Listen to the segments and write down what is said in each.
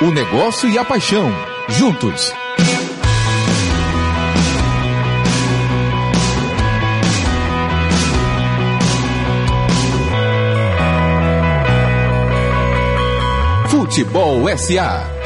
O negócio e a paixão, juntos. Futebol SA.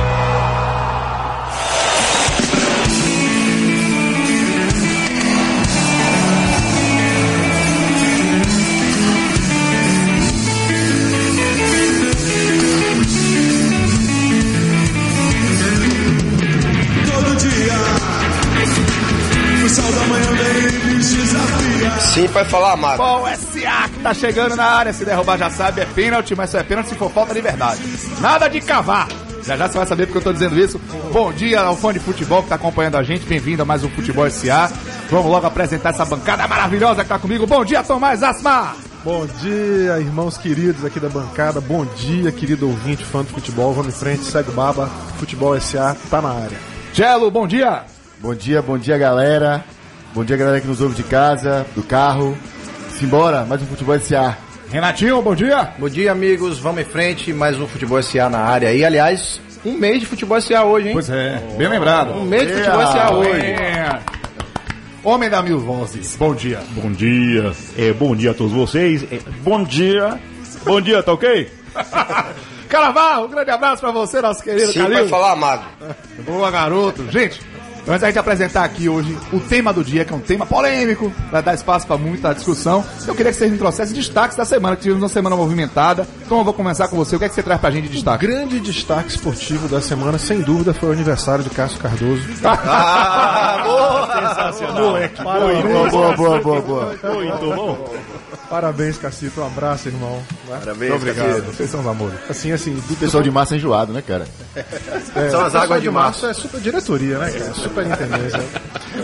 Sim, pode falar, Mago. Bom, SA que tá chegando na área. Se derrubar já sabe, é pênalti, mas só é pênalti se for falta de verdade. Nada de cavar. Já já você vai saber porque eu tô dizendo isso. Bom dia ao fã de futebol que tá acompanhando a gente. Bem-vindo a mais um Futebol SA. Vamos logo apresentar essa bancada maravilhosa que tá comigo. Bom dia, Tomás Asma. Bom dia, irmãos queridos aqui da bancada. Bom dia, querido ouvinte, fã do futebol. Vamos em frente, segue o baba. Futebol SA tá na área. Gelo, bom dia. Bom dia, bom dia, galera. Bom dia, galera que nos ouve de casa, do carro. Simbora, mais um Futebol SA. Renatinho, bom dia. Bom dia, amigos. Vamos em frente. Mais um Futebol SA na área aí. Aliás, um mês de Futebol SA hoje, hein? Pois é, bem lembrado. Um mês de Futebol SA hoje. É. Homem da mil vozes, bom dia. Bom dia, é, bom dia a todos vocês. É, bom dia, bom dia, tá ok? Caraval, um grande abraço pra você, nosso querido Sim, Calil. pode falar, Mago. Boa, garoto. Gente, antes da gente apresentar aqui hoje o tema do dia, que é um tema polêmico, vai dar espaço para muita discussão, eu queria que vocês me trouxessem destaques da semana, que tivemos uma semana movimentada. Então eu vou começar com você. O que é que você traz pra gente de destaque? Grande destaque esportivo da semana, sem dúvida, foi o aniversário de Cássio Cardoso. Ah, boa! Sensacional. Boa, boa, boa, boa, boa. Muito bom. Parabéns, Cacito. Um abraço, irmão. Parabéns, Obrigado. Vocês são os amores. Assim, assim, do Pessoal de massa enjoado, né, cara? É, São as águas de março é super diretoria, né, cara? Super intendência.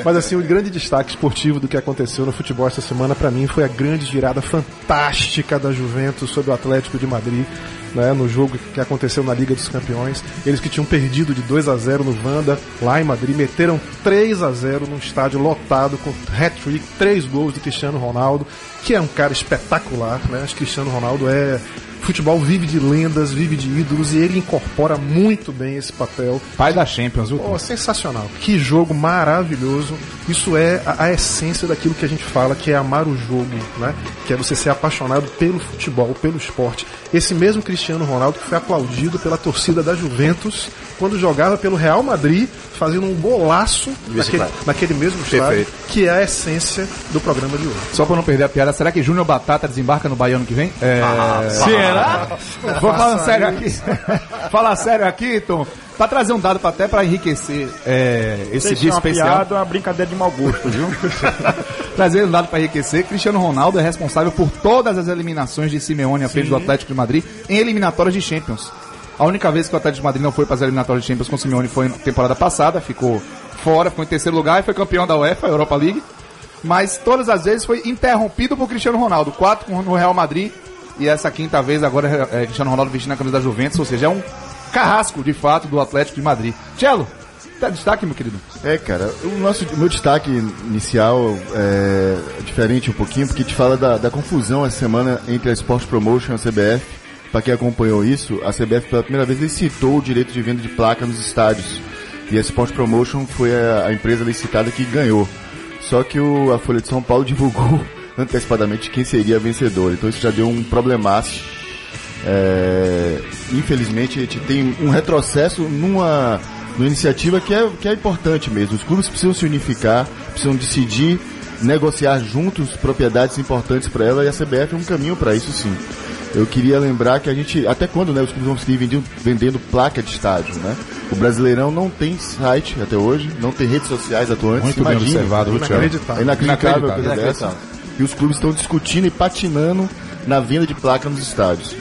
Mas assim, o grande destaque esportivo do que aconteceu no futebol essa semana pra mim foi a grande girada fantástica da Juventus sobre o Atlético de Madrid. Né, no jogo que aconteceu na Liga dos Campeões, eles que tinham perdido de 2 a 0 no Vanda, lá em Madrid, meteram 3 a 0 num estádio lotado com hat-trick, três gols de Cristiano Ronaldo, que é um cara espetacular, né? Acho que Cristiano Ronaldo é futebol vive de lendas, vive de ídolos e ele incorpora muito bem esse papel. Pai da Champions, viu? Pô, sensacional. Que jogo maravilhoso. Isso é a, a essência daquilo que a gente fala, que é amar o jogo, né? Que é você ser apaixonado pelo futebol, pelo esporte. Esse mesmo Cristiano Ronaldo que foi aplaudido pela torcida da Juventus quando jogava pelo Real Madrid, fazendo um golaço naquele, naquele mesmo estádio, que é a essência do programa de hoje. Só pra não perder a piada, será que Júnior Batata desembarca no Bahia ano que vem? É... será? Vou falar sério aqui. Falar sério aqui, Tom. Pra trazer um dado pra, até pra enriquecer é, esse Deixa dia uma especial. piada, uma brincadeira de mau gosto, viu? Trazer um dado para enriquecer, Cristiano Ronaldo é responsável por todas as eliminações de Simeone à frente do Atlético de Madrid em eliminatórias de Champions. A única vez que o Atlético de Madrid não foi para as eliminatórias de Champions com Simeone foi na temporada passada, ficou fora, ficou em terceiro lugar e foi campeão da UEFA, Europa League. Mas todas as vezes foi interrompido por Cristiano Ronaldo, quatro no Real Madrid e essa quinta vez agora é Cristiano Ronaldo vestindo a camisa da Juventus, ou seja, é um carrasco de fato do Atlético de Madrid. Cello, dá destaque, meu querido. É, cara, o nosso o meu destaque inicial é diferente um pouquinho, porque te fala da, da confusão essa semana entre a Sport Promotion e a CBF. Pra quem acompanhou isso, a CBF pela primeira vez licitou o direito de venda de placa nos estádios. E a Sport Promotion foi a, a empresa licitada que ganhou. Só que o- a Folha de São Paulo divulgou antecipadamente quem seria a vencedora. Então isso já deu um problemaço. É, infelizmente, a gente tem um retrocesso numa, numa iniciativa que é, que é importante mesmo. Os clubes precisam se unificar, precisam decidir, negociar juntos propriedades importantes para ela e a CBF é um caminho para isso sim. Eu queria lembrar que a gente, até quando né, os clubes vão seguir vendendo, vendendo placa de estádio, né? O Brasileirão não tem site até hoje, não tem redes sociais atuantes. Muito bem Imagina. observado, viu, Cello? Inacreditável. É inacreditável, coisa Inacreditável. dessa. E os clubes estão discutindo e patinando na venda de placa nos estádios.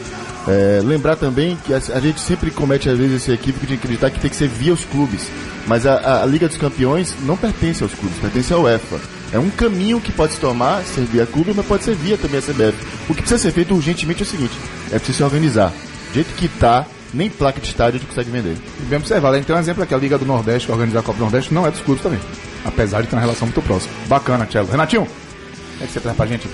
É, lembrar também que a, a gente sempre comete às vezes esse equívoco de acreditar que tem que ser via os clubes. Mas a, a- a Liga dos Campeões não pertence aos clubes, pertence à UEFA. É um caminho que pode se tomar, ser via clube, mas pode ser via também a CBF. O que precisa ser feito urgentemente é o seguinte, é preciso se organizar. Do jeito que tá, nem placa de estádio a gente consegue vender. E bem observado. A gente tem um exemplo aqui, a Liga do Nordeste, que organiza a Copa do Nordeste, não é dos clubes também. Apesar de ter uma relação muito próxima. Bacana, Thiago. Renatinho, o que é que você traz pra gente?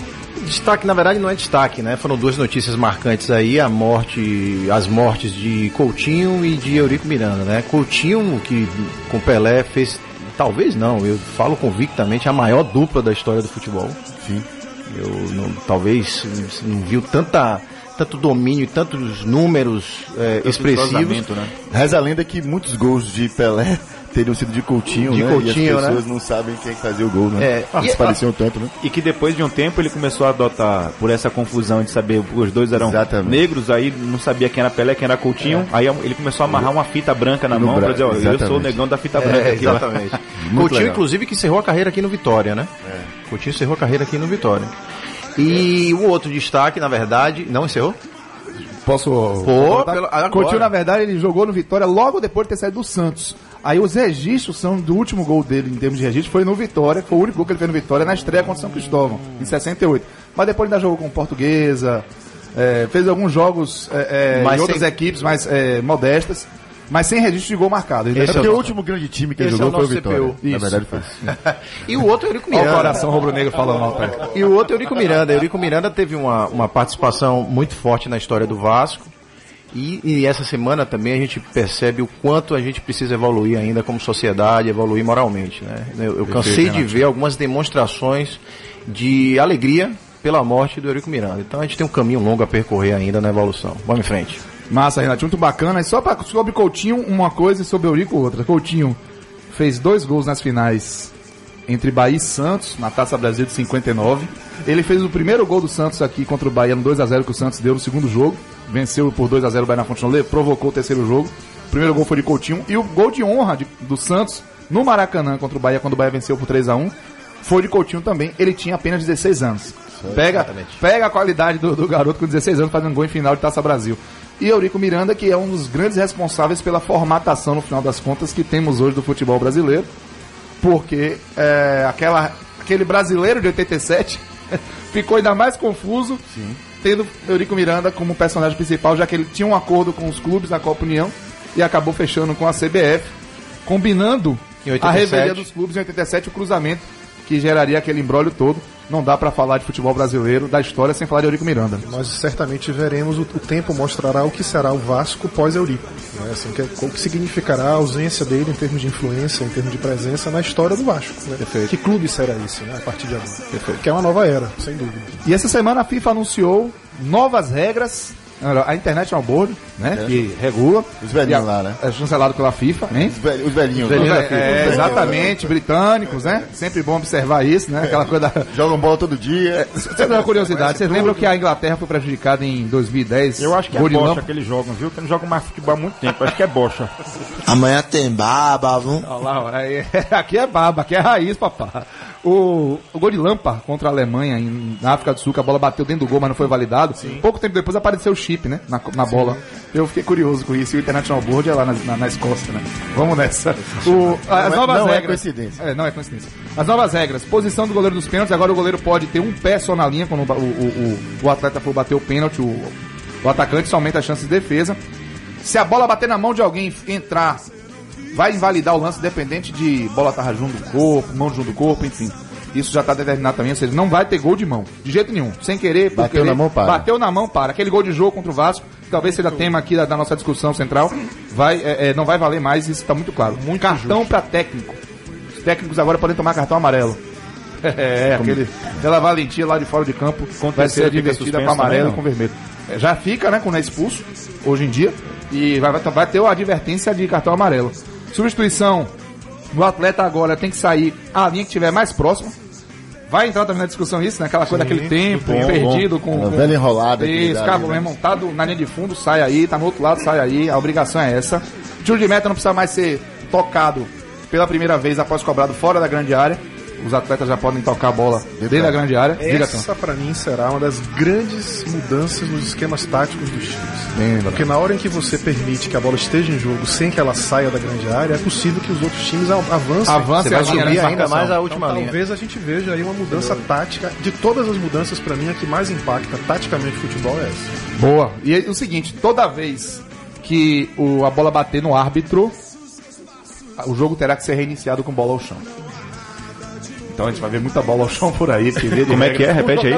destaque, na verdade, não é destaque, né? Foram duas notícias marcantes aí, a morte, as mortes de Coutinho e de Eurico Miranda, né? Coutinho, que com Pelé fez, talvez não, eu falo convictamente, a maior dupla da história do futebol. Sim. Eu não, talvez não viu tanta, tanto domínio e tantos números é, expressivos. né? Reza a lenda que muitos gols de Pelé teriam sido de Coutinho, De né? Coutinho, e as pessoas né? não sabem quem é fazia o gol, né? É, Ah, e- pareciam tanto, né? E que depois de um tempo ele começou a adotar, por essa confusão de saber que os dois eram Exatamente. negros, aí não sabia quem era Pelé, quem era Coutinho, aí ele começou a amarrar uma fita branca na No mão pra dizer, ó, eu sou o negão da fita branca É, aqui, ó. exatamente. Coutinho, legal. inclusive, que encerrou a carreira aqui no Vitória, né? Coutinho encerrou a carreira aqui no Vitória. E o outro destaque, na verdade, não encerrou? Posso. Pô, pelo-. Coutinho, na verdade, ele jogou no Vitória logo depois de ter saído do Santos. Aí os registros são do último gol dele em termos de registro, foi no Vitória, foi o único gol que ele fez no Vitória na estreia contra o São Cristóvão, em 68. Mas depois ele ainda jogou com Portuguesa, é, fez alguns jogos é, é, em outras sem- equipes mais é, modestas, mas sem registro de gol marcado. Ele É porque jogou- o último grande time que ele jogou é o foi o Vitória. CPU. Na verdade foi. E o outro é Eurico Olha o Miranda. coração rubro-negro falando aí. E o outro é Eurico Miranda. Eurico Miranda teve uma, uma participação muito forte na história do Vasco. E, e essa semana também a gente percebe o quanto a gente precisa evoluir ainda como sociedade, evoluir moralmente. Né? Eu, eu cansei de ver algumas demonstrações de alegria pela morte do Eurico Miranda. Então a gente tem um caminho longo a percorrer ainda na evolução. Vamos em frente. Massa, Renato, muito bacana. E só pra, sobre Coutinho, uma coisa e sobre Eurico outra. Coutinho fez dois gols nas finais entre Bahia e Santos, na Taça Brasil de 59. Ele fez o primeiro gol do Santos aqui contra o Bahia no 2x0 que o Santos deu no segundo jogo. Venceu por 2x0 o Bahia na Fonte Nolê, provocou o terceiro jogo. O primeiro gol foi de Coutinho. E o gol de honra de- do Santos no Maracanã contra o Bahia, quando o Bahia venceu por 3x1, foi de Coutinho também. Ele tinha apenas 16 anos. Pega, exatamente. pega a qualidade do, do garoto com 16 anos fazendo gol em final de Taça Brasil. E Eurico Miranda, que é um dos grandes responsáveis pela formatação, no final das contas, que temos hoje do futebol brasileiro. Porque é, aquela, aquele brasileiro de 87 ficou ainda mais confuso, tendo Eurico Miranda como personagem principal, já que ele tinha um acordo com os clubes na Copa União e acabou fechando com a CBF, combinando a 87. revelia dos clubes em 87, o cruzamento que geraria aquele embrólio todo. Não dá pra falar de futebol brasileiro, da história, sem falar de Eurico Miranda. Nós certamente veremos, o, tempo mostrará o que será o Vasco pós-Eurico. Né? Assim, que, o que significará a ausência dele em termos de influência, em termos de presença na história do Vasco. Né? Que clube será esse né? a partir de agora? Que é uma nova era, sem dúvida. E essa semana a FIFA anunciou novas regras. A International Board, né? Que regula. Os velhinhos lá, né? É chancelado pela FIFA, hein? Os velhinhos. Os velhinhos, É, né? é, exatamente, britânicos, né? Sempre bom observar isso, né? Aquela coisa da. Jogam bola todo dia. Você tem uma curiosidade, vocês lembram que a Inglaterra foi prejudicada em 2010? Eu acho que é bocha que eles jogam, viu? Que não jogam mais futebol há muito tempo. Acho que é bocha. Amanhã tem baba, viu? Olha lá, olha aí. aqui é baba, aqui é raiz, papá. O, o gol de Lampa contra a Alemanha em, na África do Sul, que a bola bateu dentro do gol, mas não foi validado. Pouco tempo depois apareceu o chip, né? Na, na bola. Eu fiquei curioso com isso. E o International Board é lá na, na, na Escócia, né? Vamos nessa. O, as é- novas não é regras. coincidência. É, não é coincidência. As novas regras. Posição do goleiro dos pênaltis. Agora o goleiro pode ter um pé só na linha quando o, o, o, o atleta for bater o pênalti. O, o atacante só aumenta a chance de defesa. Se a bola bater na mão de alguém e entrar vai invalidar o lance dependente de bola estar junto do corpo, mão junto do corpo, enfim. Isso já está determinado também, ou seja, não vai ter gol de mão, de jeito nenhum, sem querer, Bateu querer. na mão, para. Bateu na mão, para. Aquele gol de jogo contra o Vasco, que talvez seja tema aqui da, da nossa discussão central, vai, é, é, não vai valer mais, isso está muito claro. Muito cartão para técnico. Os técnicos agora podem tomar cartão amarelo. É, aquele, aquela valentia lá de fora de campo vai ser advertida com amarelo e com vermelho. É, Já fica, né, quando é expulso, hoje em dia, e vai, vai, vai ter a advertência de cartão amarelo. Substituição, o atleta agora tem que sair a linha que estiver mais próxima. Vai entrar também na discussão isso, né? Aquela coisa daquele tempo bom, perdido com, Uma com velha enrolada. aquele isso, cabo né? remontado na linha de fundo, sai aí, tá no outro lado, sai aí, a obrigação é essa. Tiro de meta não precisa mais ser tocado pela primeira vez após cobrado fora da grande área. Os atletas já podem tocar a bola dentro da grande área. Essa, pra mim, será uma das grandes mudanças nos esquemas táticos dos times. Porque na hora em que você permite que a bola esteja em jogo sem que ela saia da grande área, é possível que os outros times av- avancem. Avance Você a vai subir ainda mais a última Então, linha. talvez a gente veja aí uma mudança tática. De todas as mudanças, pra mim, a que mais impacta taticamente o futebol é essa. Boa. E é o seguinte, toda vez que o, a bola bater no árbitro, o jogo terá que ser reiniciado com bola ao chão. Então a gente vai ver muita bola ao chão por aí. de Como é que é? Repete aí.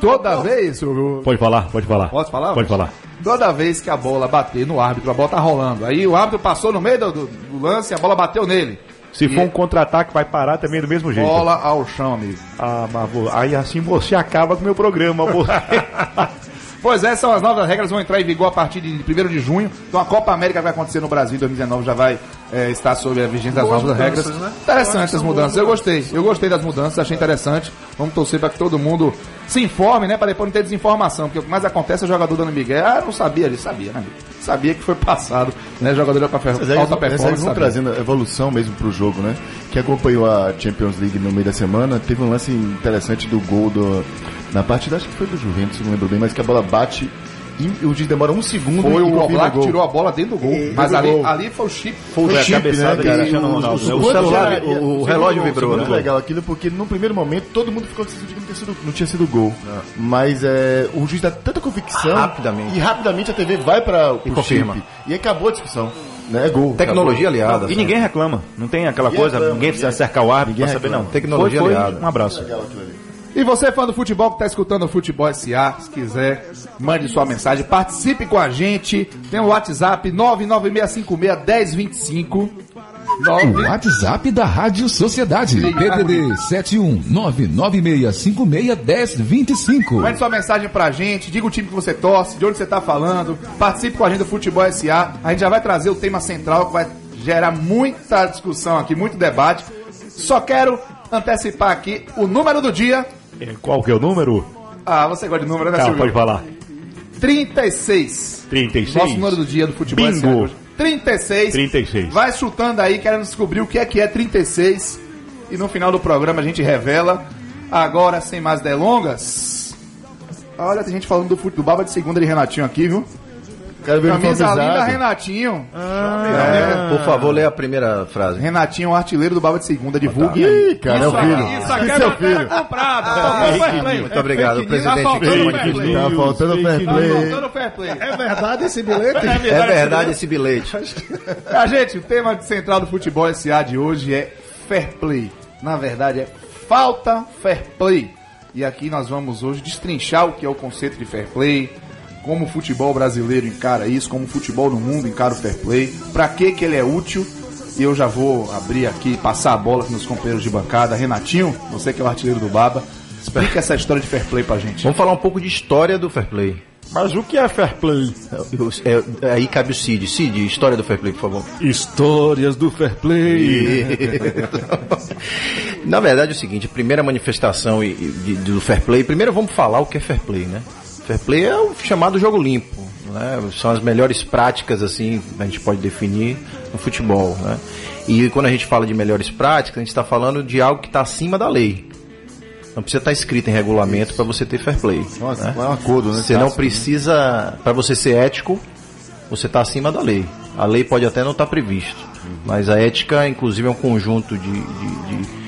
Toda vez, o- Pode falar, pode falar. Posso falar? Pode falar. Toda vez que a bola bater no árbitro, a bola tá rolando. Aí o árbitro passou no meio do, do- do lance e a bola bateu nele. Se E- for um contra-ataque, vai parar também do mesmo jeito. Bola ao chão, amigo. Ah, mas vo- aí assim você acaba com o meu programa. Você... Pois é, são as novas regras, vão entrar em vigor a partir de 1 de junho. Então a Copa América vai acontecer no Brasil em 2019, já vai é, estar sob a vigência das Boas novas regras. né? Interessante as mudanças, eu gostei. Eu gostei das mudanças, achei interessante. Vamos torcer para que todo mundo se informe, né? Para depois não ter desinformação. Porque o que mais acontece é o jogador dando Miguel. Ah, não sabia, ele sabia, né? Sabia que foi passado, né? Jogador de alta eles vão- eles performance. vão trazendo evolução mesmo pro jogo, né? Quem acompanhou a Champions League no meio da semana, teve um lance interessante do gol do, na partida, acho que foi do Juventus, não lembro bem, mas que a bola bate e o juiz demora um segundo Foi e o Oblak tirou a bola dentro do gol. E- Mas ali, gol. ali foi o chip. Foi Foi a chip, cabeçada né, cara? E o O celular, o- o relógio vibrou, Muito né? legal aquilo, porque no primeiro momento todo mundo ficou decidindo que não tinha sido, não tinha sido gol. Mas é, o juiz dá tanta convicção. Rapidamente. E rapidamente a TV vai para o confirma. chip. E acabou a discussão. Né? É gol. Tecnologia aliada. E ninguém reclama. Não tem aquela Ninguém coisa, reclama, ninguém precisa cercar o árbitro ninguém pra saber, não. Tecnologia aliada. Um abraço. Legal aquilo ali. E você, fã do futebol que está escutando o Futebol SA, se quiser, mande sua mensagem, participe com a gente. Tem o WhatsApp 996561025. O WhatsApp da Rádio Sociedade. PDD 71996561025. Mande sua mensagem pra gente, diga o time que você torce, de onde você tá falando, participe com a gente do Futebol SA. A gente já vai trazer o tema central que vai gerar muita discussão aqui, muito debate. Só quero antecipar aqui o número do dia. É, Qual que é o número? Ah, você gosta de número, né, Tá, Silvio? pode falar. 36. 36. Nosso número do dia do futebol Bingo. SA hoje. 36. 36. Vai chutando aí, querendo descobrir o que é que é 36. E no final do programa a gente revela. Agora, sem mais delongas. Olha, tem gente falando do futebol Baba de segunda de Renatinho aqui, viu? Quero ver Camisa linda. Renatinho. É, por favor, lê a primeira frase. Renatinho, artilheiro do Baba de segunda, divulgue. Ih, cara, é o filho. Isso aqui Esse é é o filho. comprada. Muito obrigado, presidente. faltando Cristiano fair Manifesto. play. Tá faltando fair Tá play. faltando fair play. É verdade esse bilhete? É verdade esse bilhete. A gente, o tema central do futebol SA de hoje é fair play. Na verdade, é falta fair play. E aqui nós vamos hoje destrinchar o que é o conceito de fair play, como o futebol brasileiro encara isso, como o futebol no mundo encara o fair play, pra que que ele é útil. E eu já vou abrir aqui, passar a bola com meus companheiros de bancada. Renatinho, você que é o artilheiro do Baba, explica essa história de fair play pra gente. Vamos falar um pouco de história do fair play. Mas o que é fair play? É, é, aí cabe o Cid. Cid, história do fair play, por favor. Histórias do fair play. Na verdade é o seguinte, a primeira manifestação do fair play, primeiro vamos falar o que é fair play, né? Fair play é o chamado jogo limpo, né? São as melhores práticas, assim, a gente pode definir no futebol, né? E quando a gente fala de melhores práticas, a gente está falando de algo que está acima da lei. Não precisa estar escrito em regulamento para você ter fair play. Nossa, né? é um acordo, né? Você não né? precisa, para você ser ético, você está acima da lei. A lei pode até não estar previsto, mas a ética, inclusive, é um conjunto de, de, de-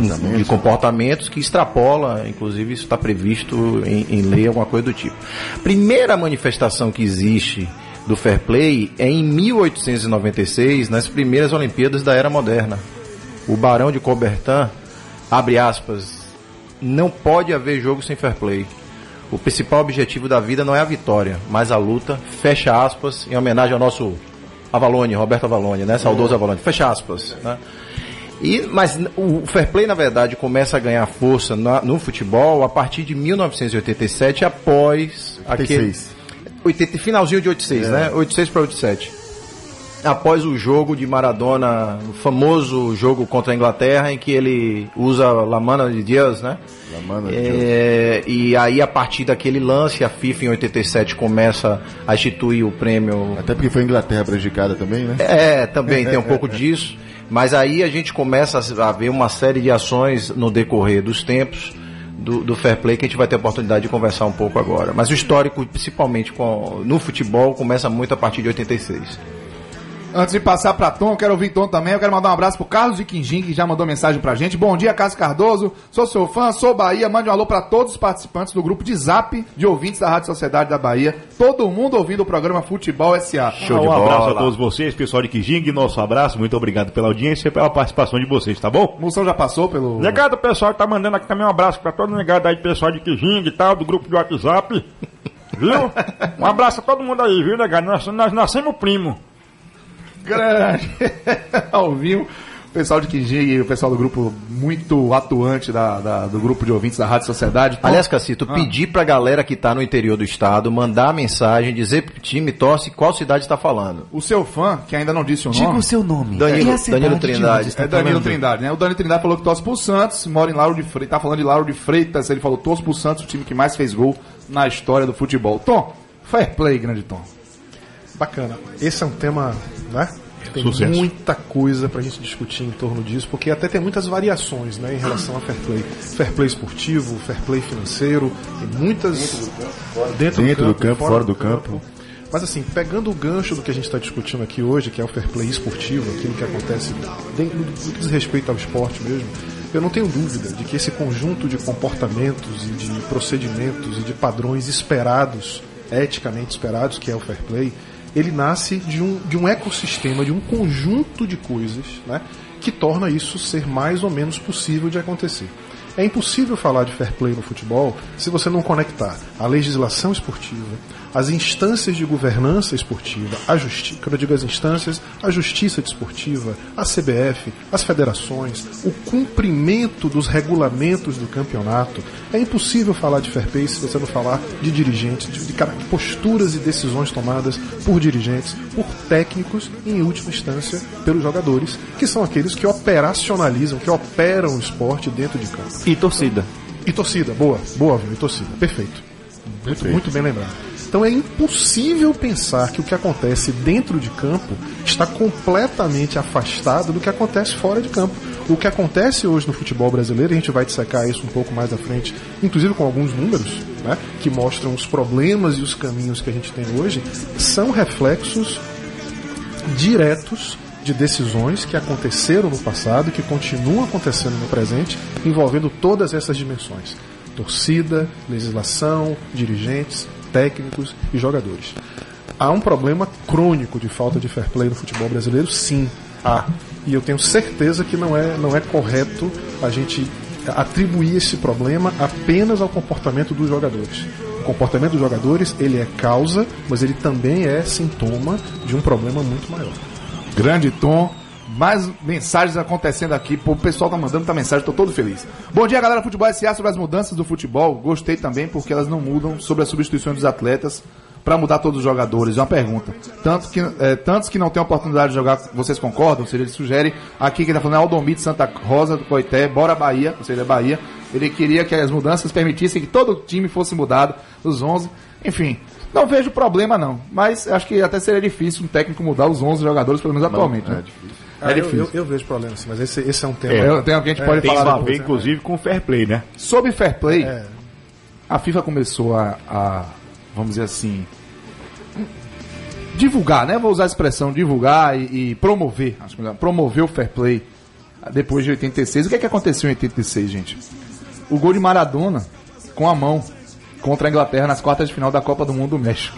de comportamentos que extrapola, inclusive isso está previsto em, em lei, alguma coisa do tipo. Primeira manifestação que existe do fair play é em 1896, nas primeiras Olimpíadas da Era Moderna. O Barão de Coubertin, abre aspas, não pode haver jogo sem fair play. O principal objetivo da vida não é a vitória, mas a luta. Fecha aspas, em homenagem ao nosso Avalone, Roberto Avalone, né? Saudoso Avalone. Fecha aspas. Né? E, mas o fair play, na verdade, começa a ganhar força na- no futebol a partir de 1987, após aquele. 86. 80, finalzinho de 86, né? 86 para 87 após o jogo de Maradona, o famoso jogo contra a Inglaterra, em que ele usa La Mana de Dios, né? La Mana de É, e aí, a partir daquele lance, a FIFA em 87 começa a instituir o prêmio. Até porque foi a Inglaterra prejudicada também, né? É, também tem um pouco disso. Mas aí a gente começa a ver uma série de ações no decorrer dos tempos do, do fair play que a gente vai ter a oportunidade de conversar um pouco agora. Mas o histórico, principalmente com, no futebol, começa muito a partir de 86. Antes de passar pra Tom, eu quero ouvir Tom também. Eu quero mandar um abraço pro Carlos de Quinjim, que já mandou mensagem pra gente. Bom dia, Carlos Cardoso. Sou seu fã, sou Bahia. Mande um alô pra todos os participantes do grupo de zap de ouvintes da Rádio Sociedade da Bahia. Todo mundo ouvindo o programa Futebol SA. Show um abraço a todos vocês, pessoal de Kijing, nosso abraço, muito obrigado pela audiência e pela participação de vocês, tá bom? Moção já passou pelo. Legado, pessoal, tá mandando aqui também um abraço pra todo negado aí, pessoal de Kijing e tal, do grupo de WhatsApp. Viu? Um abraço a todo mundo aí, viu, negado? Nós, nós nascemos primo. Grande! Ao vivo. O pessoal de Quinjing e o pessoal do grupo muito atuante da, da- do grupo de ouvintes da Rádio Sociedade. Aliás, Cacito, pedir pra galera que tá no interior do estado mandar mensagem, dizer pro time, torce, qual cidade está falando. o seu fã, que ainda não disse o nome. seu nome. Danilo, cidade Danilo de Trindade. É Danilo? Trindade, né? O Danilo Trindade falou que torce pro Santos, mora em Lauro de Freitas, tá falando de Lauro de Freitas, ele falou torce pro Santos, o time que mais fez gol na história do futebol. Tom, fair play, grande Tom. Bacana. Esse é um tema, né? Tem Sucesso. muita coisa pra gente discutir em torno disso, porque até tem muitas variações, né, em relação a fair play. Fair play esportivo, fair play financeiro, tem muitas dentro Dentro do campo, fora do campo. Mas assim, pegando o gancho do que a gente está discutindo aqui hoje, que é o fair play esportivo, aquilo que acontece dentro do que diz respeito ao esporte mesmo, eu não tenho dúvida de que esse conjunto de comportamentos e de procedimentos e de padrões esperados, eticamente esperados, que é o fair play, ele nasce de um, de um ecossistema, de um conjunto de coisas, né, que torna isso ser mais ou menos possível de acontecer. É impossível falar de fair play no futebol se você não conectar a legislação esportiva, as instâncias de governança esportiva, a justiça, quando eu digo as instâncias, a justiça desportiva, a CBF, as federações, o cumprimento dos regulamentos do campeonato. É impossível falar de fair play se você não falar de dirigentes, de, de posturas e decisões tomadas por dirigentes, por técnicos e, em última instância, pelos jogadores, que são aqueles que operacionalizam, que operam o esporte dentro de campo. E torcida. E torcida, boa, boa, viu? E torcida, perfeito. Muito, muito bem lembrado. Então é impossível pensar que o que acontece dentro de campo está completamente afastado do que acontece fora de campo. O que acontece hoje no futebol brasileiro, a gente vai dissecar isso um pouco mais à frente, inclusive com alguns números, né, que mostram os problemas e os caminhos que a gente tem hoje, são reflexos diretos de decisões que aconteceram no passado e que continuam acontecendo no presente, envolvendo todas essas dimensões: torcida, legislação, dirigentes, técnicos e jogadores. Há um problema crônico de falta de fair play no futebol brasileiro? Sim, há. E eu tenho certeza que não é, não é correto a gente atribuir esse problema apenas ao comportamento dos jogadores. O comportamento dos jogadores, ele é causa, mas ele também é sintoma de um problema muito maior. Grande Tom. Mais mensagens acontecendo aqui. O pessoal tá mandando muita mensagem, tô todo feliz. Bom dia, galera. Futebol SA sobre as mudanças do futebol. Gostei também porque elas não mudam sobre as substituições dos atletas para mudar todos os jogadores. É uma pergunta. Tanto que, é, tantos que não têm oportunidade de jogar, vocês concordam? Ou seja, ele sugere aqui que ele tá falando é Aldomir de Santa Rosa do Coité, bora Bahia, ou seja, Bahia. Ele queria que as mudanças permitissem que todo time fosse mudado, os 11. Enfim, não vejo problema não. Mas acho que até seria difícil um técnico mudar os 11 jogadores, pelo menos atualmente. né? Ah, É eu- difícil. Eu, eu vejo problema, sim, mas esse, esse é um tema. É, tem alguém que pode Tem falar a depois. ver, inclusive, com o fair play, né? Sobre fair play, É. a FIFA começou a, a, vamos dizer assim, divulgar, né? Vou usar a expressão divulgar e, e promover, acho melhor, promover o fair play depois de 86. O que é que aconteceu em 86, gente? O gol de Maradona com a mão contra a Inglaterra nas quartas de final da Copa do Mundo do México.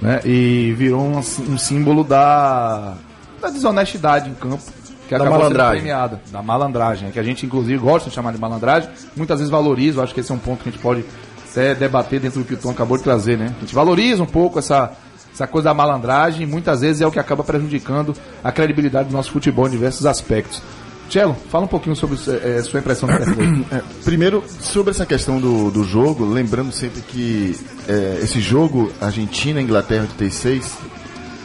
Né? E virou um, um símbolo da, da desonestidade em campo. Que Da malandragem. premiada, da malandragem, que a gente inclusive gosta de chamar de malandragem, muitas vezes valoriza, acho que esse é um ponto que a gente pode até debater dentro do que o Tom acabou de trazer, né? A gente valoriza um pouco essa, essa coisa da malandragem, e muitas vezes é o que acaba prejudicando a credibilidade do nosso futebol em diversos aspectos. Tchelo, fala um pouquinho sobre eh, sua impressão do. É, primeiro, sobre essa questão do, do jogo, lembrando sempre que é, esse jogo Argentina-Inglaterra de 86,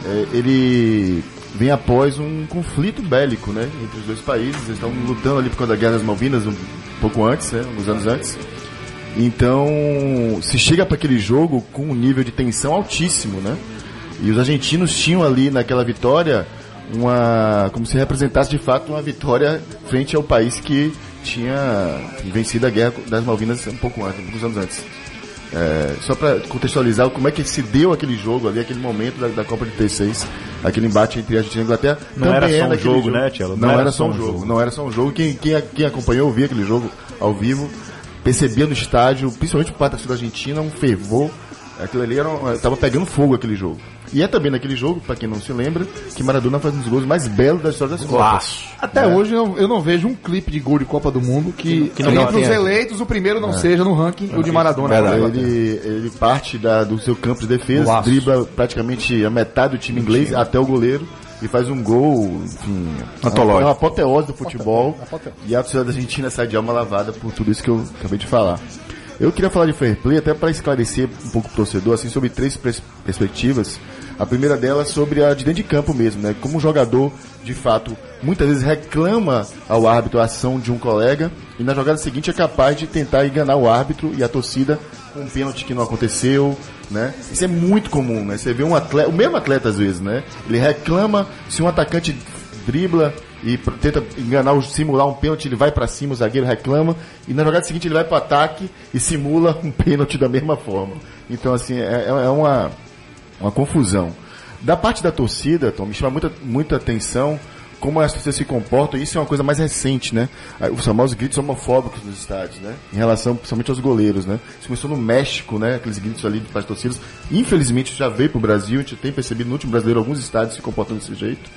é, ele vem após um conflito bélico né, entre os dois países. Eles estão lutando ali por causa da Guerra das Malvinas um pouco antes, né, uns anos antes. Então, se chega para aquele jogo com um nível de tensão altíssimo, né? E os argentinos tinham ali naquela vitória uma como se representasse de fato uma vitória frente ao país que tinha vencido a guerra das Malvinas um pouco antes, alguns anos antes. É, só para contextualizar como é que se deu aquele jogo ali, aquele momento da, da Copa de 36, aquele embate entre Argentina e Inglaterra. Não era só um naquele jogo, né, Tchelo? Não, era, só um jogo. Não era só um jogo. Quem, quem, quem acompanhou, viu aquele jogo ao vivo, percebia no estádio, principalmente por parte da argentina, um fervor. Aquilo ali era, um- tava pegando fogo aquele jogo. E é também naquele jogo, para quem não se lembra, que Maradona faz um dos gols mais belos da história das Copas. Até hoje eu não, eu não vejo um clipe de gol de Copa do Mundo que, que não entre os eleitos o primeiro não seja no ranking o de Maradona. Ele, ele parte da- do seu campo de defesa, Golaço. dribla praticamente a metade do time inglês até o goleiro e faz um gol, enfim, Antológico. é uma apoteose do futebol. E a torcida da Argentina sai de alma lavada por tudo isso que eu acabei de falar. Eu queria falar de fair play até para esclarecer um pouco o torcedor, assim, sobre três pers- perspectivas. A primeira delas sobre a de dentro de campo mesmo, né? Como o jogador, de fato, muitas vezes reclama ao árbitro a ação de um colega e na jogada seguinte é capaz de tentar enganar o árbitro e a torcida com um pênalti que não aconteceu, né? Isso é muito comum, né? Você vê um atleta, o mesmo atleta às vezes, né? Ele reclama se um atacante dribla e tenta enganar, simular um pênalti, ele vai pra cima, o zagueiro reclama, e na jogada seguinte ele vai pro ataque e simula um pênalti da mesma forma. Então, assim, é, é- é uma, uma confusão. Da parte da torcida, Tom, me chama muita, muita atenção como as torcidas se comportam, isso é uma coisa mais recente, né? Os famosos gritos homofóbicos nos estádios, né? Em relação principalmente aos goleiros, né? Isso começou no México, né? Aqueles gritos ali de parte das torcidas. Infelizmente já veio pro Brasil, a gente tem percebido no último brasileiro alguns estádios se comportando desse jeito.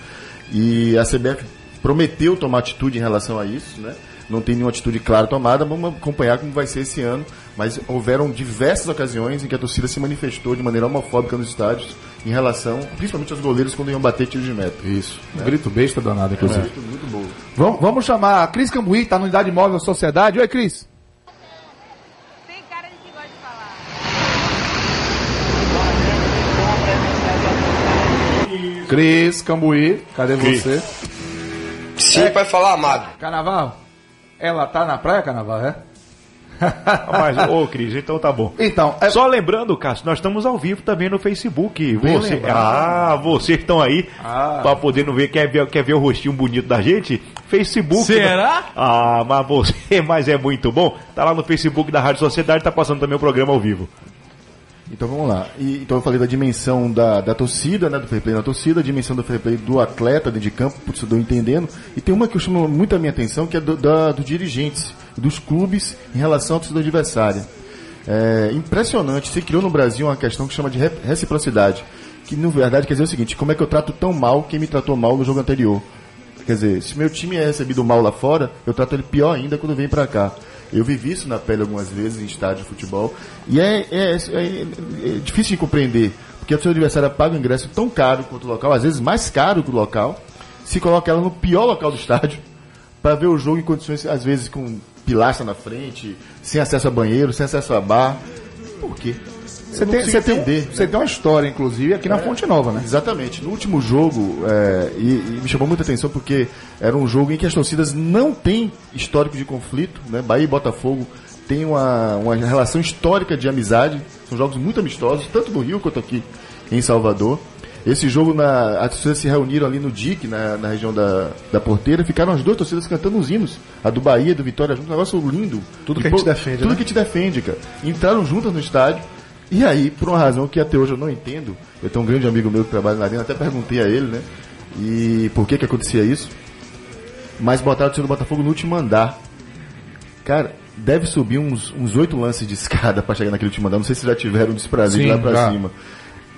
E a CBF prometeu tomar atitude em relação a isso, né? Não tem nenhuma atitude clara tomada, vamos acompanhar como vai ser esse ano. Mas houveram diversas ocasiões em que a torcida se manifestou de maneira homofóbica nos estádios em relação, principalmente aos goleiros quando iam bater tiro de meta. Isso. Um grito besta danado, inclusive. Muito, muito bom. Vamos, vamos chamar a Cris Cambuí, tá no Unidade Móvel Sociedade. Oi, Cris. Tem cara de que gosta de falar. Cris Cambuí, cadê você? Sim, vai falar, amado. Carnaval? Ela tá na praia, Carnaval, é? Mas, ô Cris, então tá bom. Então, é, Só lembrando, Cássio, nós estamos ao vivo também no Facebook. Você, lembrado. ah, vocês estão aí Ah. pra poder não ver, quer ver, quer ver o rostinho bonito da gente? Facebook. Será? Ah, mas você, mas é muito bom. Tá lá no Facebook da Rádio Sociedade, tá passando também o programa ao vivo. Então vamos lá. E, então eu falei da dimensão da, da torcida, né, do fair play na torcida, a dimensão do fair play do atleta dentro de campo, por isso eu entendendo. E tem uma que chama muito a minha atenção, que é do, da, dos dirigentes, dos clubes em relação à torcida adversária. É impressionante, se criou no Brasil uma questão que chama de re- reciprocidade. Que na verdade quer dizer o seguinte, como é que eu trato tão mal quem me tratou mal no jogo anterior? Quer dizer, se meu time é recebido mal lá fora, eu trato ele pior ainda quando vem pra cá. Eu vivi isso na pele algumas vezes em estádio de futebol. E é, é- é- é difícil de compreender. Porque a sua adversária paga um ingresso tão caro quanto o local, às vezes mais caro que o local, se coloca ela no pior local do estádio, para ver o jogo em condições, às vezes, com pilastra na frente, sem acesso a banheiro, sem acesso a bar. Por quê? Você tem, você, tem, entender. você tem uma história, inclusive, aqui na Fonte Nova, né? Exatamente. No último jogo, é, e, e me chamou muita atenção porque era um jogo em que as torcidas não têm histórico de conflito, né? Bahia e Botafogo têm uma, uma relação histórica de amizade, são jogos muito amistosos, tanto no Rio quanto aqui em Salvador. Esse jogo, na, as torcidas se reuniram ali no DIC, na, na região da, da porteira, ficaram as duas torcidas cantando os hinos. A do Bahia, do Vitória junto, um negócio lindo. Tudo E que a pô- gente defende, Tudo né? que te defende, cara. Entraram juntas no estádio. E aí, por uma razão que até hoje eu não entendo, eu tenho um grande amigo meu que trabalha na arena, até perguntei a ele, né? E por que que acontecia isso. Mas botaram o time do Botafogo no último andar. Cara, deve subir uns uns oito lances de escada pra chegar naquele último andar. Não sei se já tiveram um desprazer de lá pra já. cima.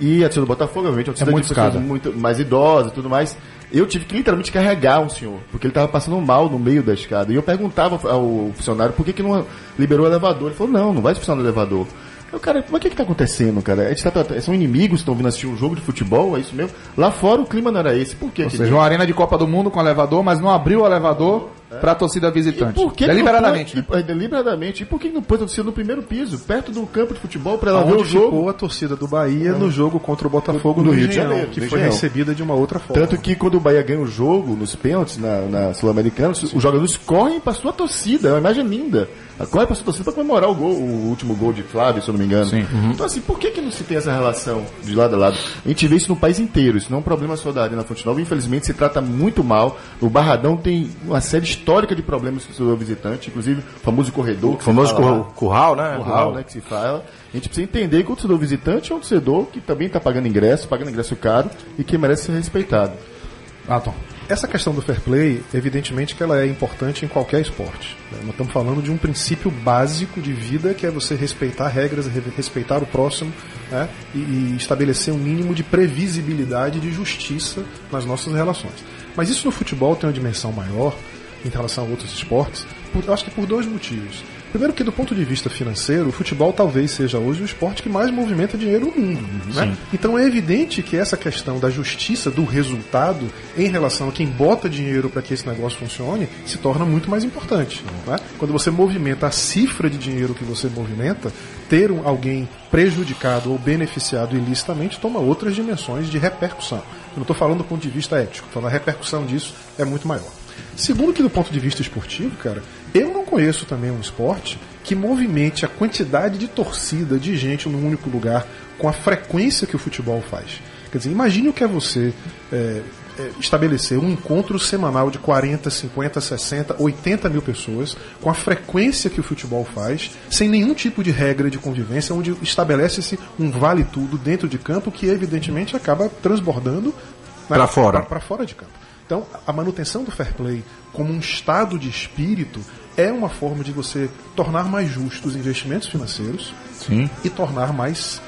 E a torcida do Botafogo, obviamente, é uma torcida muito de pessoas escada. muito mais idosas e tudo mais. Eu tive que literalmente carregar um senhor, porque ele tava passando mal no meio da escada. E eu perguntava ao funcionário por que, que não liberou o elevador. Ele falou, não, não vai funcionar no elevador. Eu, cara, mas o que que tá acontecendo, cara? Tá tratando- são inimigos que estão vindo assistir um jogo de futebol, é isso mesmo? Lá fora o clima não era esse. Por quê? Ou seja, uma arena de Copa do Mundo com elevador, mas não abriu o elevador pra torcida visitante. E por que Deliberadamente, que né? pôs, e- deliberadamente. E por que não pôs a torcida no primeiro piso, perto do campo de futebol, pra ela ver o jogo? ficou a torcida do Bahia no jogo contra o Botafogo No no, Rio de Janeiro, que foi recebida de uma outra forma. Tanto que quando o Bahia ganha o jogo nos pênaltis na, na Sul-Americana, os jogadores correm pra sua torcida, é uma imagem linda. Corre pra sua torcida pra comemorar o gol, o último gol de Flávio, se eu não me engano. Então assim, por que, que não se tem essa relação de lado a lado? A gente vê isso no país inteiro, isso não é um problema só da Arena Fonte Nova, infelizmente se trata muito mal. O Barradão tem uma série histórica de problemas do torcedor visitante, inclusive o famoso corredor. O que famoso fala curral, curral, né? Curral, né, que se fala. A gente precisa entender que o torcedor visitante é um torcedor que também está pagando ingresso, pagando ingresso caro e que merece ser respeitado. Ah, Tom. Essa questão do fair play, evidentemente que ela é importante em qualquer esporte. né? Nós estamos falando de um princípio básico de vida que é você respeitar regras, re- respeitar o próximo né? e, e estabelecer um mínimo de previsibilidade e de justiça nas nossas relações. Mas isso no futebol tem uma dimensão maior em relação a outros esportes, por- acho que por dois motivos. Primeiro que do ponto de vista financeiro, o futebol talvez seja hoje o esporte que mais movimenta dinheiro no mundo. Né? Então é evidente que essa questão da justiça do resultado em relação a quem bota dinheiro para que esse negócio funcione se torna muito mais importante. né? Quando você movimenta a cifra de dinheiro que você movimenta, ter um- alguém prejudicado ou beneficiado ilicitamente toma outras dimensões de repercussão. Eu não estou falando do ponto de vista ético, falando a repercussão disso é muito maior. Segundo que do ponto de vista esportivo, cara, eu não conheço também um esporte que movimente a quantidade de torcida de gente num único lugar com a frequência que o futebol faz. Quer dizer, imagine o que é você é, é, estabelecer um encontro semanal de 40, 50, 60, 80 mil pessoas, com a frequência que o futebol faz, sem nenhum tipo de regra de convivência, onde estabelece-se um vale tudo dentro de campo que evidentemente acaba transbordando Pra fora. para fora de campo. Então, a manutenção do fair play como um estado de espírito é uma forma de você tornar mais justos os investimentos financeiros Sim. e tornar mais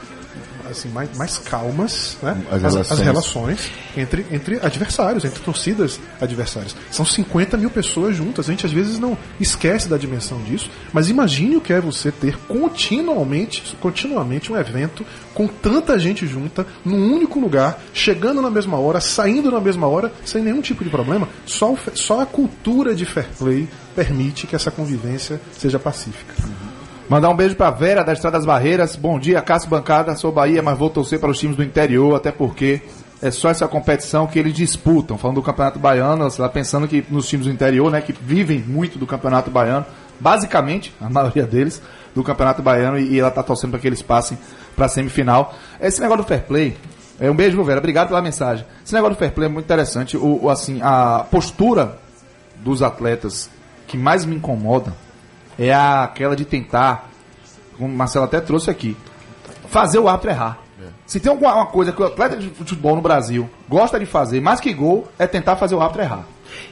assim, mais, mais calmas né? As as, relações. as relações entre, entre adversários, entre torcidas adversárias. São 50 mil pessoas juntas. A gente às vezes não esquece da dimensão disso, mas imagine o que é você ter continuamente, continuamente um evento com tanta gente junta, num único lugar, chegando na mesma hora, saindo na mesma hora, sem nenhum tipo de problema. Só, o só a cultura de fair play permite que essa convivência seja pacífica. Mandar um beijo pra Vera da Estrada das Barreiras. Bom dia, Cássio Bancada. Sou Bahia, mas vou torcer para os times do interior, até porque é só essa competição que eles disputam. Falando do Campeonato Baiano, você tá pensando que nos times do interior, né, que vivem muito do Campeonato Baiano, basicamente, a maioria deles, do Campeonato Baiano, e, e ela tá torcendo para que eles passem pra semifinal. Esse negócio do fair play. É, um beijo, Vera. Obrigado pela mensagem. Esse negócio do fair play é muito interessante. O, o, assim, a postura dos atletas que mais me incomoda é aquela de tentar, como o Marcelo até trouxe aqui, fazer o árbitro errar. Se tem alguma uma coisa que o atleta de futebol no Brasil gosta de fazer, mais que gol, é tentar fazer o árbitro errar.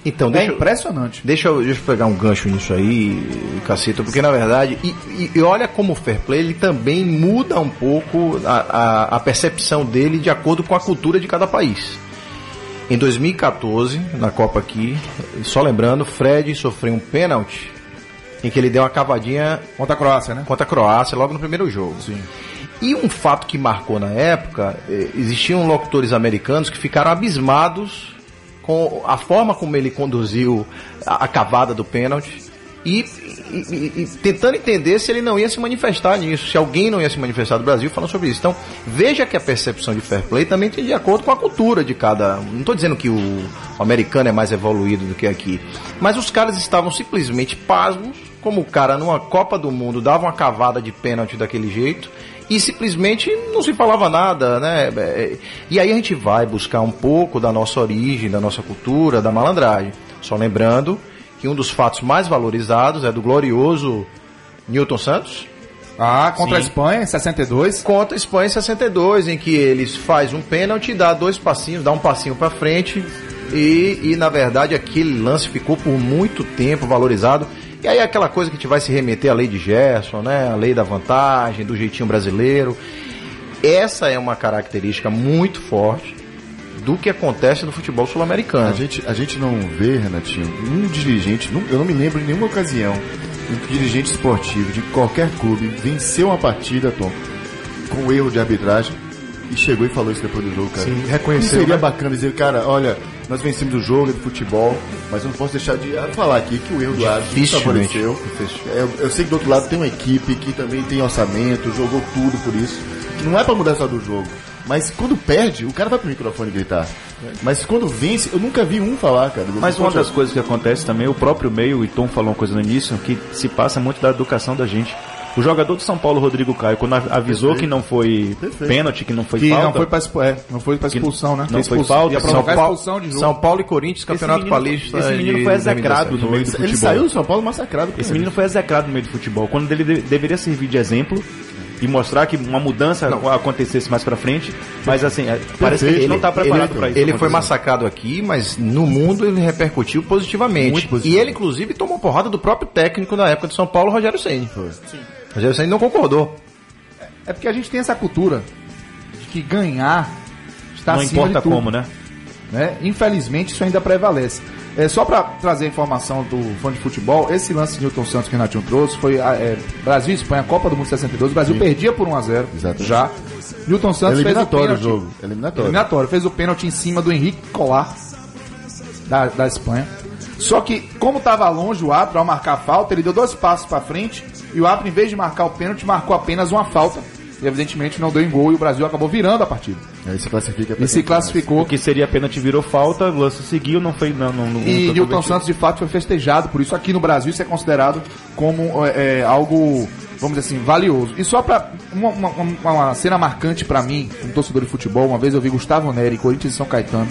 Então, É deixa, impressionante. Deixa eu, deixa eu pegar um gancho nisso aí, Cacito, porque na verdade, e, e- e olha como o fair play ele também muda um pouco a, a- a percepção dele de acordo com a cultura de cada país. Em 2014, na Copa aqui, só lembrando, Fred sofreu um pênalti em que ele deu uma cavadinha Contra a Croácia, né? contra a Croácia logo no primeiro jogo. Sim. E um fato que marcou na época, eh, existiam locutores americanos que ficaram abismados com a forma como ele conduziu a, a cavada do pênalti e, e- e- e tentando entender se ele não ia se manifestar nisso, se alguém não ia se manifestar do Brasil falando sobre isso. Então, veja que a percepção de fair play também tem de acordo com a cultura de cada. Não estou dizendo que o, o americano é mais evoluído do que aqui, mas os caras estavam simplesmente pasmos, como o cara numa Copa do Mundo dava uma cavada de pênalti daquele jeito e simplesmente não se falava nada, né? E aí a gente vai buscar um pouco da nossa origem, da nossa cultura, da malandragem. Só lembrando que um dos fatos mais valorizados é do glorioso Newton Santos Ah, contra Sim. a Espanha, em 62. contra a Espanha em 62, em que eles faz um pênalti, dá dois passinhos, dá um passinho para frente e, e na verdade aquele lance ficou por muito tempo valorizado. E aí aquela coisa que a gente vai se remeter à lei de Gerson, né? A lei da vantagem, do jeitinho brasileiro. Essa é uma característica muito forte do que acontece no futebol sul-americano. A gente, a gente não vê, Renatinho, um dirigente, eu não me lembro em nenhuma ocasião, um dirigente esportivo de qualquer clube venceu uma partida, Tom, com erro de arbitragem e chegou e falou isso depois do jogo, cara. Sim, Não reconheceu. seria né? bacana dizer, cara, olha, nós vencemos o jogo é de futebol, mas eu não posso deixar de falar aqui que o erro do árbitro favoreceu. Eu, eu sei que do outro lado tem uma equipe que também tem orçamento, jogou tudo por isso. Não é pra mudar só do jogo. Mas quando perde, o cara vai pro microfone gritar. Mas quando vence, eu nunca vi um falar, cara. Mas uma das coisas que acontece também, o próprio meio, e Tom falou uma coisa no início, que se passa muito da educação da gente. O jogador do São Paulo, Rodrigo Caio, quando av- avisou que não foi pênalti, que não foi Que falta. não foi pra, expu- é, não foi pra expulsão, né? não foi expulsão- falta, Ia São provocar expulsão de jogo. São Paulo e Corinthians, Campeonato menino- Paulista. esse menino de foi execrado 2017. no meio do Ele futebol. saiu do São Paulo massacrado. Esse menino foi execrado no meio do futebol. Quando ele de- deveria servir de exemplo e mostrar que uma mudança acontecesse mais pra frente, mas assim, é, parece que ele não tá preparado ele, pra isso. Ele foi massacrado aqui, mas no mundo ele repercutiu positivamente. Muito positivo. E ele, inclusive, tomou porrada do próprio técnico da época de São Paulo, Rogério Ceni. Rogério Ceni não concordou. É porque a gente tem essa cultura de que ganhar está Não acima importa de tudo, como, né? né? Infelizmente isso ainda prevalece. É, só para trazer a informação do fã de futebol, esse lance de Newton Santos que o Renatinho trouxe foi é, Brasil e Espanha, Copa do Mundo 62. O Brasil perdia por 1x0 Exatamente. já. Newton Santos fez o o pênalti. jogo. Eliminatório. Eliminatório. Fez o pênalti em cima do Henrique Colar, da, da Espanha. Só que, como estava longe o árbitro ao marcar a falta, ele deu dois passos para frente e o árbitro, em vez de marcar o pênalti, marcou apenas uma falta. E evidentemente não deu em gol e o Brasil acabou virando a partida. Aí se classifica E se classificou. O que seria pênalti virou falta, o lance seguiu, não foi. Não, não, não, E Newton. Santos de fato foi festejado, por isso aqui no Brasil isso é considerado como é, é, algo, vamos dizer assim, valioso. E só pra uma, uma, uma- cena marcante pra mim, como torcedor de futebol, uma vez eu vi Gustavo Neri, Corinthians e São Caetano,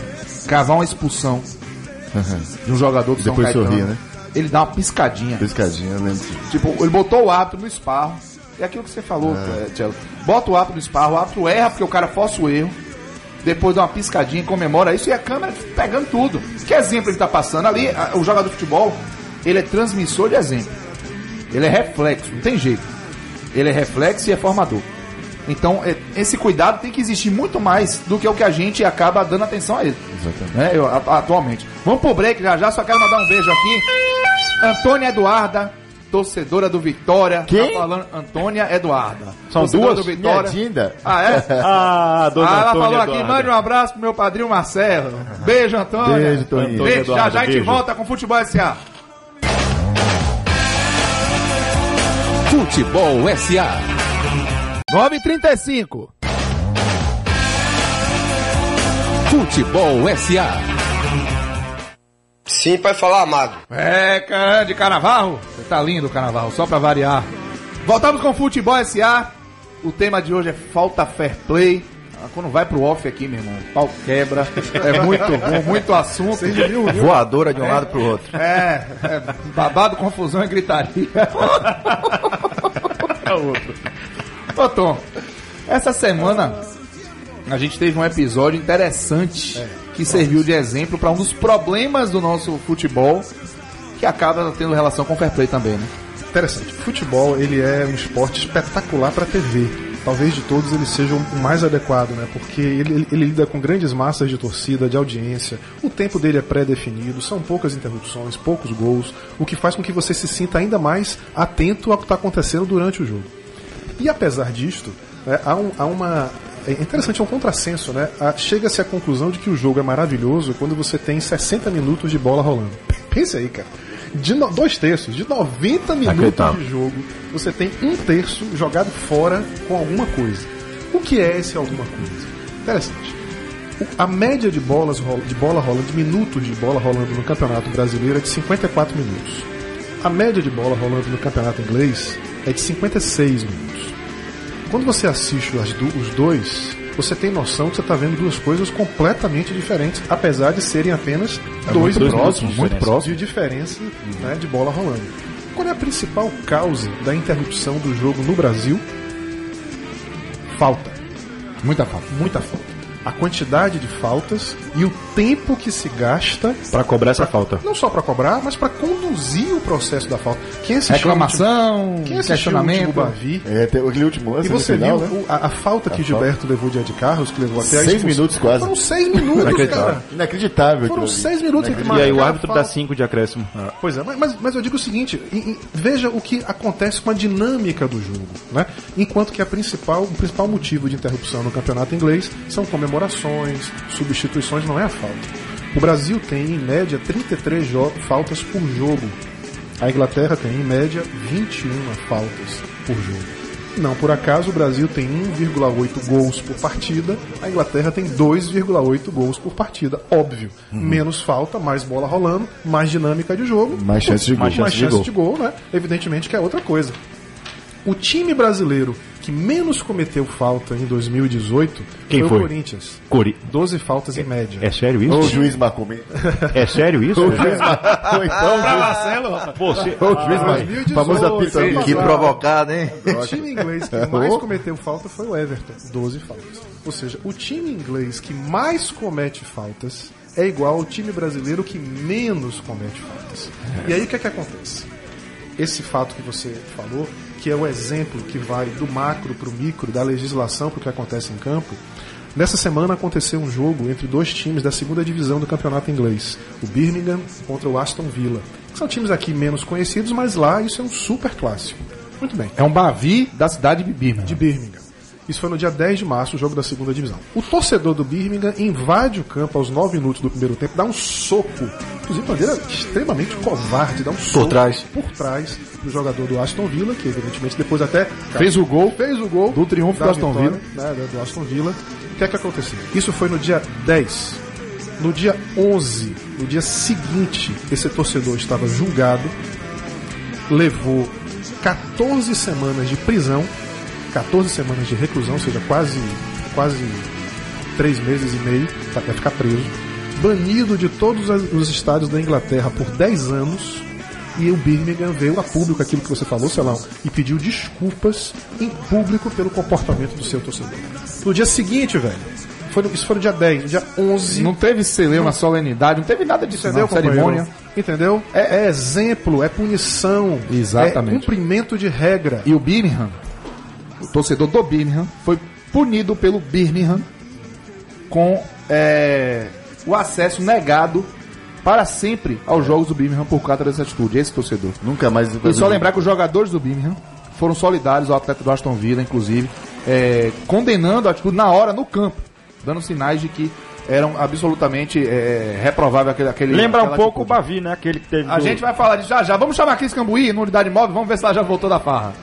cavar uma expulsão de um jogador do São Depois Caetano. sorria, né? Ele dá uma piscadinha. Piscadinha, disso. Tipo, ele botou o árbitro no esparro. É aquilo que você falou, é, Tchelo. Bota o árbitro no esparro, o árbitro erra porque o cara força o erro. Depois dá uma piscadinha, comemora isso e a câmera pegando tudo. Que exemplo ele tá passando? Ali, o jogador de futebol, ele é transmissor de exemplo. Ele é reflexo, não tem jeito. Ele é reflexo e é formador. Então, é- esse cuidado tem que existir muito mais do que o que a gente acaba dando atenção a ele. Exatamente. Né, eu- atualmente. Vamos pro break já já, só quero mandar um beijo aqui. Antônia Eduarda, torcedora do Vitória. Quem? Tá falando Antônia Eduarda. São duas? do Vitória. Minha Dinda. Ah, é? Ah, dona Ah, ela Antônia falou aqui, Eduarda. mande um abraço pro meu padrinho Marcelo. Beijo, Antônia. Beijo, Toninho. Beijo, já Eduarda, já a gente beijo. volta com Futebol S.A. Futebol SA. 9h35. Futebol SA. Sim, pode falar, amado. É, cara, de Canavarro. Você tá lindo, Canavarro, só pra variar. Voltamos com Futebol S.A. O tema de hoje é falta fair play. Ah, Quando vai pro off aqui, meu irmão, pau quebra. É muito bom, muito assunto. Voadora de um lado pro outro. É, é babado, confusão e gritaria. É outro. Ô Tom, essa semana a gente teve um episódio interessante que serviu de exemplo para um dos problemas do nosso futebol que acaba tendo relação com o fair play também, né? Interessante. Futebol, ele é um esporte espetacular para TV. Talvez de todos ele seja o mais adequado, né? Porque ele, ele- lida com grandes massas de torcida, de audiência. O tempo dele é pré-definido, são poucas interrupções, poucos gols, o que faz com que você se sinta ainda mais atento ao que está acontecendo durante o jogo. E apesar disto, né, há, um- há uma. É interessante, é um contrassenso, né? Ah, Chega-se à conclusão de que o jogo é maravilhoso quando você tem 60 minutos de bola rolando. Pense aí, cara. De no- dois terços, de 90 minutos de jogo, você tem um terço jogado fora com alguma coisa. O que é esse alguma coisa? Interessante. A média de bolas de bola rolando, de minutos de bola rolando no Campeonato Brasileiro é de 54 minutos. A média de bola rolando no Campeonato Inglês é de 56 minutos. Quando você assiste as du- os dois, você tem noção que você está vendo duas coisas completamente diferentes, apesar de serem apenas dois, muito- dois próximos, muito diferença. próximos de diferença né, de bola rolando. Qual é a principal causa da interrupção do jogo no Brasil? Falta. Muita falta. Muita falta. A quantidade de faltas e o tempo que se gasta Pra cobrar essa falta. não só para cobrar, mas para conduzir o processo da falta. Quem assistiu Reclamação, último- quem assistiu o último questionamento. Bavi, É, tem aquele último lance e você final, viu né? a, a falta que A Gilberto levou de Ed Carlos, que levou até a Seis expulsão. minutos quase. Foram seis minutos, cara. Inacreditável. Foram seis minutos E aí o a árbitro falta. dá 5 de acréscimo. Pois é, mas- mas, mas eu digo o seguinte: e- e veja o que acontece com a dinâmica do jogo. Né? Enquanto que a principal, o principal motivo de interrupção no campeonato inglês são comemorações, substituições, não é a falta. O Brasil tem, em média, 33 jo- faltas por jogo. A Inglaterra tem, em média, 21 faltas por jogo. Não por acaso o Brasil tem 1,8 gols por partida, a Inglaterra tem 2,8 gols por partida. Óbvio. Menos falta, mais bola rolando, mais dinâmica de jogo. Mais chance de gol. Mais chance chance, de de, gol. gol. né? Evidentemente que é outra coisa. O time brasileiro que menos cometeu falta em 2018 Quem foi, foi? o Corinthians. Cori... 12 faltas em média. É sério Ou o isso? juiz marcou. É sério isso? Ou então, o juiz, Marcelo, Você... ou o juiz. 2018, Famoso amigo. Que provocado, hein? O time inglês que mais cometeu falta foi o Everton, 12 faltas. Ou seja, o time inglês que mais comete faltas é igual ao time brasileiro que menos comete faltas. E aí o que é que acontece? Esse fato que você falou, que é o exemplo que vai do macro para o micro, da legislação para o que acontece em campo, Nessa semana aconteceu um jogo entre dois times da segunda divisão do campeonato inglês, o Birmingham contra o Aston Villa. São times aqui menos conhecidos, mas lá isso é um super clássico. Muito bem É um Bavi da cidade de Birmingham. de Birmingham. Isso foi no dia 10 de março, o jogo da segunda divisão. O torcedor do Birmingham invade o campo aos 9 minutos do primeiro tempo, dá um soco, inclusive de maneira extremamente covarde, dá um soco trás. por trás do jogador do Aston Villa, que evidentemente depois até Fez o gol fez o gol do triunfo do Aston vitória, né, do Aston Villa. O que é que aconteceu? Isso foi no dia 10. No dia 11, no dia seguinte, esse torcedor estava julgado, levou 14 semanas de prisão, 14 semanas de reclusão, ou seja, quase, quase 3 meses e meio, vai ficar preso, banido de todos os estádios da Inglaterra por 10 anos, e o Birmingham veio a público aquilo que você falou, Celão, e pediu desculpas em público pelo comportamento do seu torcedor. No dia seguinte, velho, foi no- isso foi no dia 10, no dia 11, Não teve celeuma, solenidade, não teve nada disso, Entendeu, não, cerimônia. Entendeu? É, é exemplo, é punição. Exatamente. É cumprimento de regra. E o Birmingham, o torcedor do Birmingham, foi punido pelo Birmingham com é, o acesso negado para sempre aos jogos do Birmingham por causa dessa atitude, esse torcedor. Nunca mais. E só lembrar que os jogadores do Birmingham foram solidários ao atleta do Aston Villa, inclusive, é, condenando a atitude na hora, no campo, dando sinais de que eram absolutamente é, reprovável aquele, aquele Lembra um pouco o atitude. Bavi, né? Aquele que teve. A do- gente vai falar disso já já. Vamos chamar a Cris Cambuí no Unidade Móvel, vamos ver se ela já voltou da farra.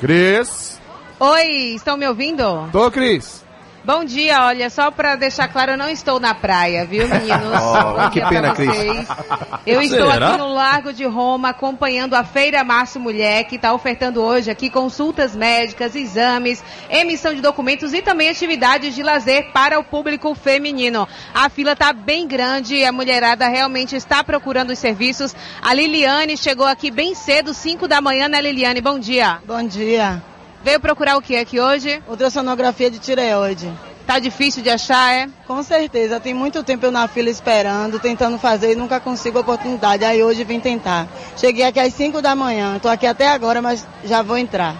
Cris. Oi, estão me ouvindo? Tô, Cris. Bom dia, olha, só pra deixar claro, eu não estou na praia, viu, meninos? Oh, que pena, Cris. Eu estou aqui no Largo de Roma acompanhando a Feira Março Mulher, que está ofertando hoje aqui consultas médicas, exames, emissão de documentos e também atividades de lazer para o público feminino. A fila está bem grande, a mulherada realmente está procurando os serviços. A Liliane chegou aqui bem cedo, 5 da manhã, né, Liliane? Bom dia. Bom dia. Veio procurar o que aqui hoje? Ultrassonografia de tireoide. Tá difícil de achar, é? Com certeza, tem muito tempo eu na fila esperando, tentando fazer e nunca consigo a oportunidade. Aí hoje vim tentar. Cheguei aqui às 5 da manhã, estou aqui até agora, mas já vou entrar.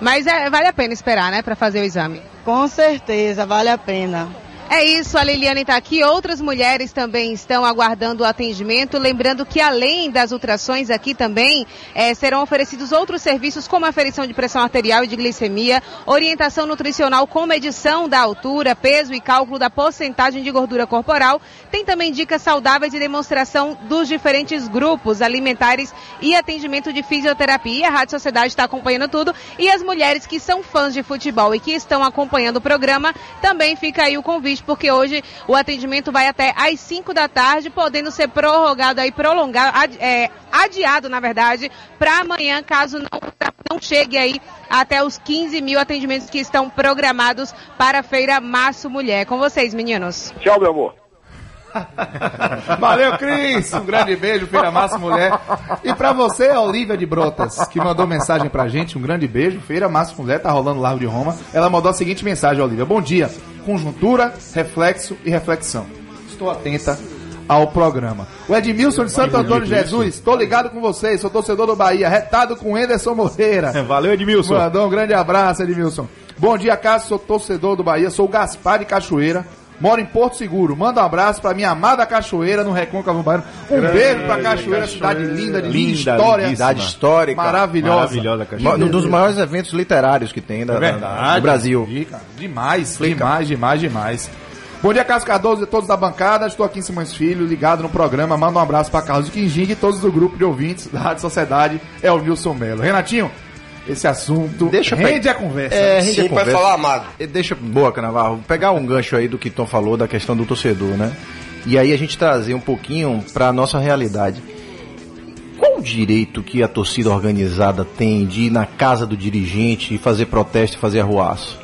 Mas é, vale a pena esperar, né, para fazer o exame. Com certeza, vale a pena. É isso, a Liliane está aqui. Outras mulheres também estão aguardando o atendimento. Lembrando que além das ultrações aqui também eh, serão oferecidos outros serviços como aferição de pressão arterial e de glicemia, orientação nutricional com medição da altura, peso e cálculo da porcentagem de gordura corporal. Tem também dicas saudáveis e demonstração dos diferentes grupos alimentares e atendimento de fisioterapia. A Rádio Sociedade está acompanhando tudo. E as mulheres que são fãs de futebol e que estão acompanhando o programa, também fica aí o convite, porque hoje o atendimento vai até às 5 da tarde, podendo ser prorrogado aí, prolongado, ad- é, adiado, na verdade, para amanhã, caso não, não chegue aí até os 15 mil atendimentos que estão programados para a Feira Março Mulher. Com vocês, meninos. Tchau, meu amor. Valeu, Cris. Um grande beijo, Feira Massa Mulher. E pra você, a Olivia de Brotas, que mandou mensagem pra gente, um grande beijo. Feira Massa Mulher, tá rolando Largo de Roma. Ela mandou a seguinte mensagem, Olivia. Bom dia. Conjuntura, reflexo e reflexão. Estou atenta ao programa. O Edmilson de Santo Antônio Jesus, tô ligado com vocês, sou torcedor do Bahia, retado com Anderson Moreira. Valeu, Edmilson. Mandou um grande abraço, Edmilson. Bom dia, Cássio, sou torcedor do Bahia, sou o Gaspar de Cachoeira. Moro em Porto Seguro. Manda um abraço pra minha amada Cachoeira no Recôncavo Baiano. Um beijo pra Cachoeira, cidade linda, de linda história. Cidade histórica. Maravilhosa. Maravilhosa, Cachoeira. Um dos maiores eventos literários que tem da, da- do Brasil. Dica. Demais, demais, demais, demais. Bom dia, Carlos Cardoso e todos da bancada. Estou aqui em Simões Filho, ligado no programa. Manda um abraço para Carlos Quinjing e todos do grupo de ouvintes da Rádio Sociedade. É o Nilson Melo. Renatinho, esse assunto Deixa eu rende pe- a conversa. É, rende a Sim, pode conversa. falar, amado. Deixa, boa, Canavarro, pegar um gancho aí do que Tom falou da questão do torcedor, né? E aí a gente trazer um pouquinho pra nossa realidade. Qual qual o direito que a torcida organizada tem de ir na casa do dirigente e fazer protesto e fazer arruaço?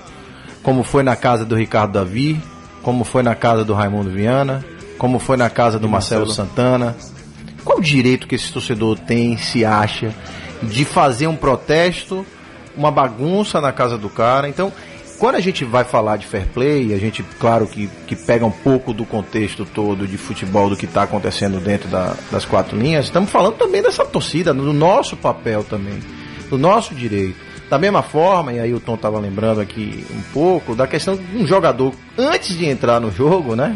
Como foi na casa do Ricardo Davi, como foi na casa do Raimundo Viana, como foi na casa do Marcelo, Santana. Qual o direito que esse torcedor tem, se acha, de fazer um protesto, uma bagunça na casa do cara? Então, quando a gente vai falar de fair play, a gente, claro que, que pega um pouco do contexto todo de futebol, do que está acontecendo dentro da- das quatro linhas, estamos falando também dessa torcida, do nosso papel também, do nosso direito. Da mesma forma, e aí o Tom estava lembrando aqui um pouco, da questão de um jogador, antes de entrar no jogo, né,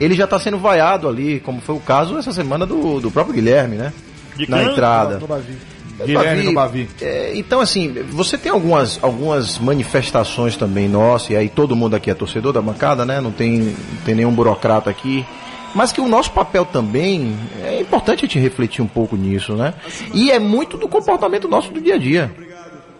ele já está sendo vaiado ali, como foi o caso essa semana do, do próprio Guilherme, né? De na entrada. Guilherme no Bavi. É, então, assim, você tem algumas, algumas manifestações também nossas, e aí todo mundo aqui é torcedor da bancada, né? Não tem, não tem nenhum burocrata aqui. Mas que o nosso papel também é importante a gente refletir um pouco nisso, né? E é muito do comportamento nosso do dia a dia.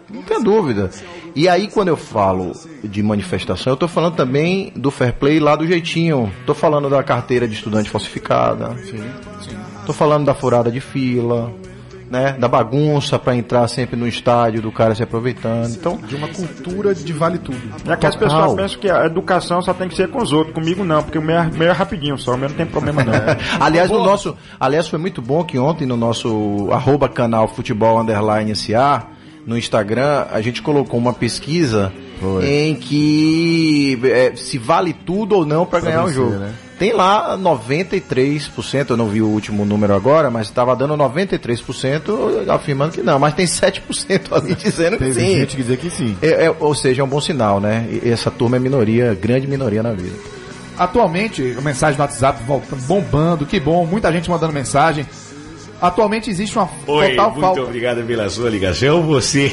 Não tem dúvida. E aí, quando eu falo de manifestação, eu estou falando também do fair play lá do jeitinho. Estou falando da carteira de estudante falsificada. Estou falando da furada de fila, né? Da bagunça para entrar sempre no estádio, do cara se aproveitando. Então, De uma cultura de vale tudo. É que as Total. pessoas pensam que a educação só tem que ser com os outros, comigo não, porque o meu é, meu é rapidinho só, o meu não tem problema não. aliás, no nosso, aliás, foi muito bom que ontem no nosso arroba canal futebol underline SA no Instagram a gente colocou uma pesquisa em que é, se vale tudo ou não para ganhar o vencer, jogo. né? Tem lá 93%, eu não vi o último número agora, mas estava dando 93% afirmando que não, mas tem 7% ali dizendo que sim. gente que que sim. É, é, ou seja, é um bom sinal, né? E essa turma é minoria, grande minoria na vida. Atualmente, a mensagem no WhatsApp voltando, bombando, que bom, muita gente mandando mensagem. Atualmente existe uma Oi, total muito falta. obrigado pela sua ligação. Você.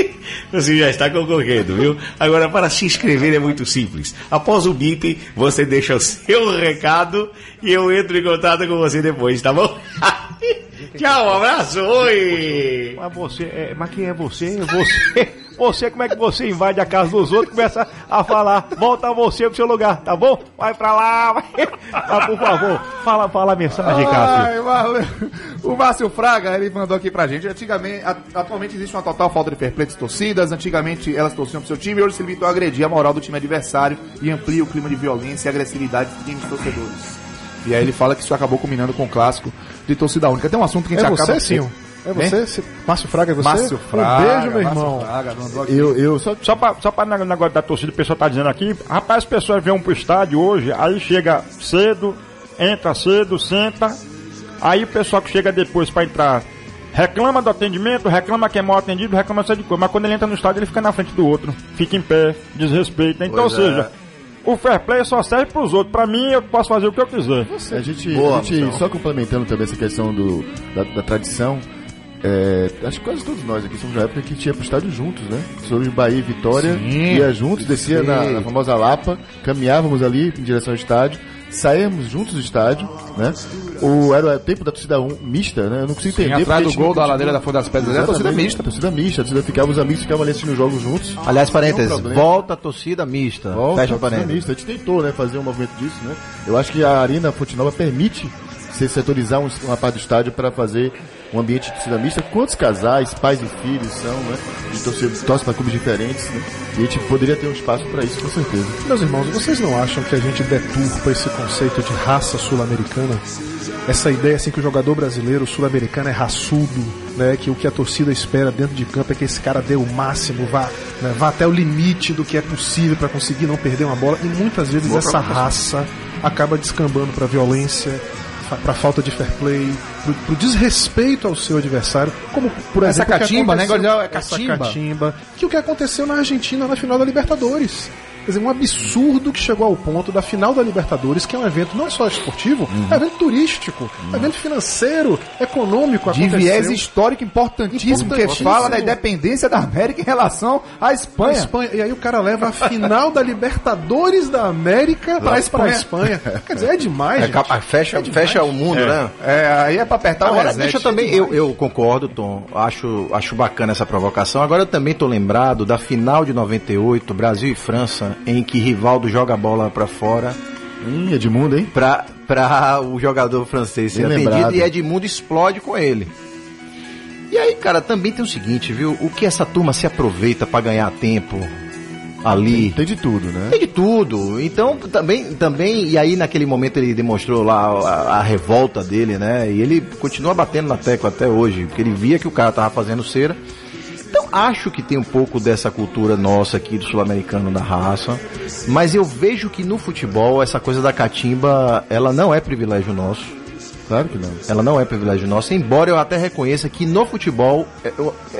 Você já está concorrendo, viu? Agora, para se inscrever é muito simples. Após o bip, você deixa o seu recado e eu entro em contato com você depois, tá bom? Tchau, um abraço, oi! Mas você, é, mas quem é você? Você, você, como é que você invade a casa dos outros e começa a falar, volta você pro seu lugar, tá bom? Vai pra lá, vai. Ah, por favor, fala, fala a mensagem, Cássio. Ai, valeu. O Márcio Fraga, ele mandou aqui pra gente. Antigamente, atualmente existe uma total falta de fair play de torcidas. Antigamente elas torciam pro seu time e hoje se limitam a agredir a moral do time adversário e amplia o clima de violência e agressividade dos times torcedores. E aí ele fala que isso acabou combinando com o clássico de torcida única. Tem um assunto que a É gente acaba... você, Sim? É você? Se- Márcio Fraga é você? Márcio Fraga. Um beijo, meu Márcio irmão. Fraga. Eu, eu só Só pra, só pra negócio da torcida, o pessoal tá dizendo aqui, rapaz, as pessoas vêm pro estádio hoje, aí chega cedo, entra cedo, senta, aí o pessoal que chega depois pra entrar reclama do atendimento, reclama que é mal atendido, reclama de coisa, mas quando ele entra no estádio ele fica na frente do outro, fica em pé, desrespeita. Então, ou Pois é. seja, o fair play só serve pros outros, pra mim eu posso fazer o que eu quiser. A gente, Boa, a gente só complementando também essa questão do, da, da tradição, é, acho que quase todos nós aqui somos da época que a ia pro estádio juntos, né? Sobre Bahia e Vitória, ia juntos, descia na, na famosa Lapa, caminhávamos ali em direção ao estádio, saíamos juntos do estádio, né? O, era o tempo da torcida um, mista, né? Eu não consigo Sim, entender. atrás porque a do gol da ladeira da Fonte das Pedras, é a torcida mista. Torcida mista, a torcida ficava, os amigos ficavam ali assistindo os jogos juntos. Aliás, parênteses, volta a torcida mista. Volta, Fecha a torcida mista. A gente tentou, né, fazer um movimento disso, né? Eu acho que a Arena Fonte Nova permite você setorizar um- uma parte do estádio para fazer um ambiente de torcida mista. Quantos casais, pais e filhos são, né? De torcer, torcem para clubes diferentes, né? E a gente poderia ter um espaço para isso, com certeza. Meus irmãos, vocês não acham que a gente deturpa esse conceito de raça sul-americana? Essa ideia assim que o jogador brasileiro sul-americano é raçudo, né? Que o que a torcida espera dentro de campo é que esse cara dê o máximo, vá, né, vá até o limite do que é possível para conseguir não perder uma bola. E muitas vezes essa raça acaba descambando para violência, para falta de fair play, pro, pro desrespeito ao seu adversário, como por Essa exemplo o que catimba, né? é essa catimba, que o que aconteceu na Argentina na final da Libertadores. Quer dizer, um absurdo que chegou ao ponto da final da Libertadores, que é um evento não só esportivo, é um evento turístico, é um evento financeiro, econômico. De aconteceu. viés histórico importantíssimo, que Importantíssimo. fala da independência da América em relação à Espanha. Espanha. E aí o cara leva a final da Libertadores da América pra Espanha. Espanha. Quer dizer, é demais, É, gente. capa- fecha, fecha o mundo, né? É, aí é pra apertar o Agora, reset. deixa eu também, eu, eu concordo, Tom, acho, acho bacana essa provocação. Agora eu também tô lembrado da final de 98, Brasil e França, em que Rivaldo joga a bola pra fora Hum, Edmundo, hein? pra, pra o jogador francês ser Bem atendido lembrado. e Edmundo explode com ele. E aí, cara, também tem o seguinte, viu? O que essa turma se aproveita pra ganhar tempo ali. Tem de tudo, né? Tem de tudo. Então, também, também, e aí naquele momento ele demonstrou lá a, a revolta dele, né? E ele continua batendo na tecla até hoje, porque ele via que o cara tava fazendo cera. Acho que tem um pouco dessa cultura nossa aqui do sul-americano da raça, mas eu vejo que no futebol essa coisa da catimba, ela não é privilégio nosso. Claro que não. Ela não é privilégio nosso, embora eu até reconheça que no futebol é-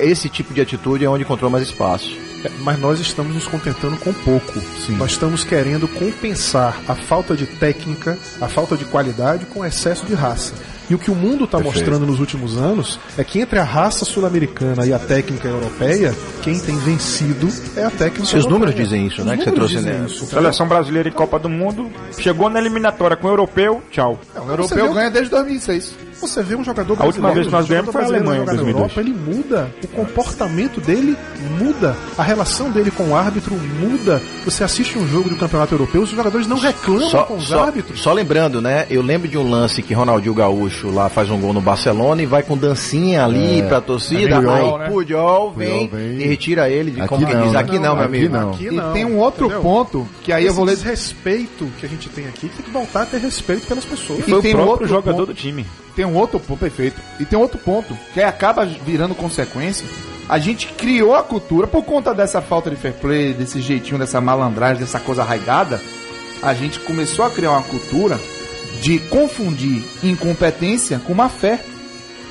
esse tipo de atitude é onde encontrou mais espaço. É, Mas nós estamos nos contentando com pouco. Nós estamos querendo compensar a falta de técnica, a falta de qualidade com excesso de raça. E o que o mundo está mostrando nos últimos anos é que entre a raça sul-americana e a técnica europeia, quem tem vencido é a técnica Seus europeia. números dizem isso, Os né, que você números trouxe, né? isso, entendeu? Seleção brasileira em Copa do Mundo, chegou na eliminatória com o europeu, tchau. O Você europeu ganha desde 2006. Você vê um jogador A última brasileiro, vez que nós ganhamos foi a brasileiro Alemanha, em na 2002. Europa, ele muda, o comportamento dele muda, a relação dele com o árbitro muda. Você assiste um jogo do campeonato europeu, os jogadores não reclamam Só, com os só- árbitros. só lembrando, né? Eu lembro de um lance que Ronaldinho Gaúcho lá faz um gol no Barcelona e vai com dancinha ali pra torcida. É Puyol, aí né? Puyol vem, vem. e retira ele de Aqui como que não, diz. né? Aqui não, meu amigo. não. Aqui E não, tem um outro entendeu? ponto que aí eu Esse vou ler. desrespeito que a gente tem aqui tem que voltar a ter respeito pelas pessoas. E Foi o tem um próprio outro jogador ponto. do time. Tem um outro ponto, perfeito. E tem outro ponto, que aí acaba virando consequência. A gente criou a cultura, por conta dessa falta de fair play, desse jeitinho, dessa malandragem, dessa coisa arraigada, a gente começou a criar uma cultura de confundir incompetência com má fé.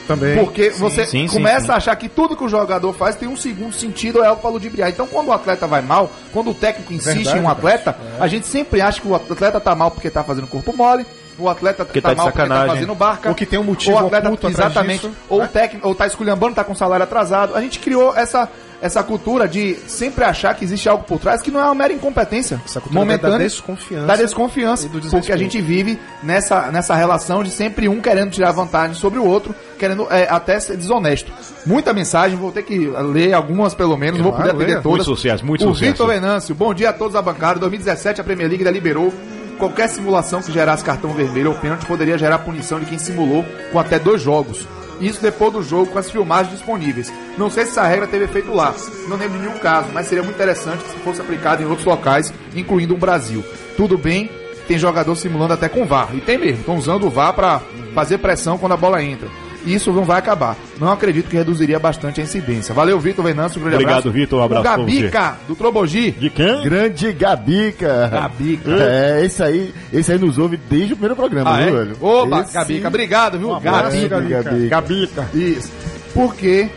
Também. Porque você sim, sim, começa sim. a achar que tudo que o jogador faz tem um segundo sentido, é algo para ludibriar. Então, quando o atleta vai mal, quando o técnico insiste Verdade, em um atleta, É. a gente sempre acha que o atleta tá mal porque tá fazendo corpo mole, o atleta Porque tá, tá mal porque tá sacanagem. fazendo barca, Ou que tem um motivo ou o atleta, oculto exatamente, disso, ou né? o técnico, ou tá esculhambando, tá com salário atrasado. A gente criou essa essa cultura de sempre achar que existe algo por trás que não é uma mera incompetência Essa cultura da momentânea desconfiança da desconfiança do desrespeito. porque a gente vive nessa, nessa relação de sempre um querendo tirar vantagem sobre o outro, querendo é, até ser desonesto. Muita mensagem, vou ter que ler algumas pelo menos, não vou Claro, poder atender leia. todas. Muito sucesso, muito o sucesso. Vitor Venâncio, bom dia a todos da bancada. 2017 a Premier League ainda liberou qualquer simulação que gerasse cartão vermelho ou pênalti poderia gerar punição de quem simulou com até dois jogos. Isso depois do jogo com as filmagens disponíveis. Não sei se essa regra teve efeito lá. Não lembro nenhum caso, mas seria muito interessante se fosse aplicado em outros locais, incluindo o Brasil. Tudo bem, tem jogador simulando até com VAR. E tem mesmo, estão usando o VAR para fazer pressão quando a bola entra. Isso não vai acabar. Não acredito que reduziria bastante a incidência. Valeu, Vitor Venâncio. Um grande Obrigado, abraço. Vitor, um abraço O Gabica, do Trobogi. De quem? Grande Gabica. Gabica. É, esse aí, esse aí nos ouve desde o primeiro programa, Ah, é? viu, velho? Oba, Esse- Gabica, obrigado, viu? Um abraço, Gabica. Gabica. Gabica. Isso. Porque,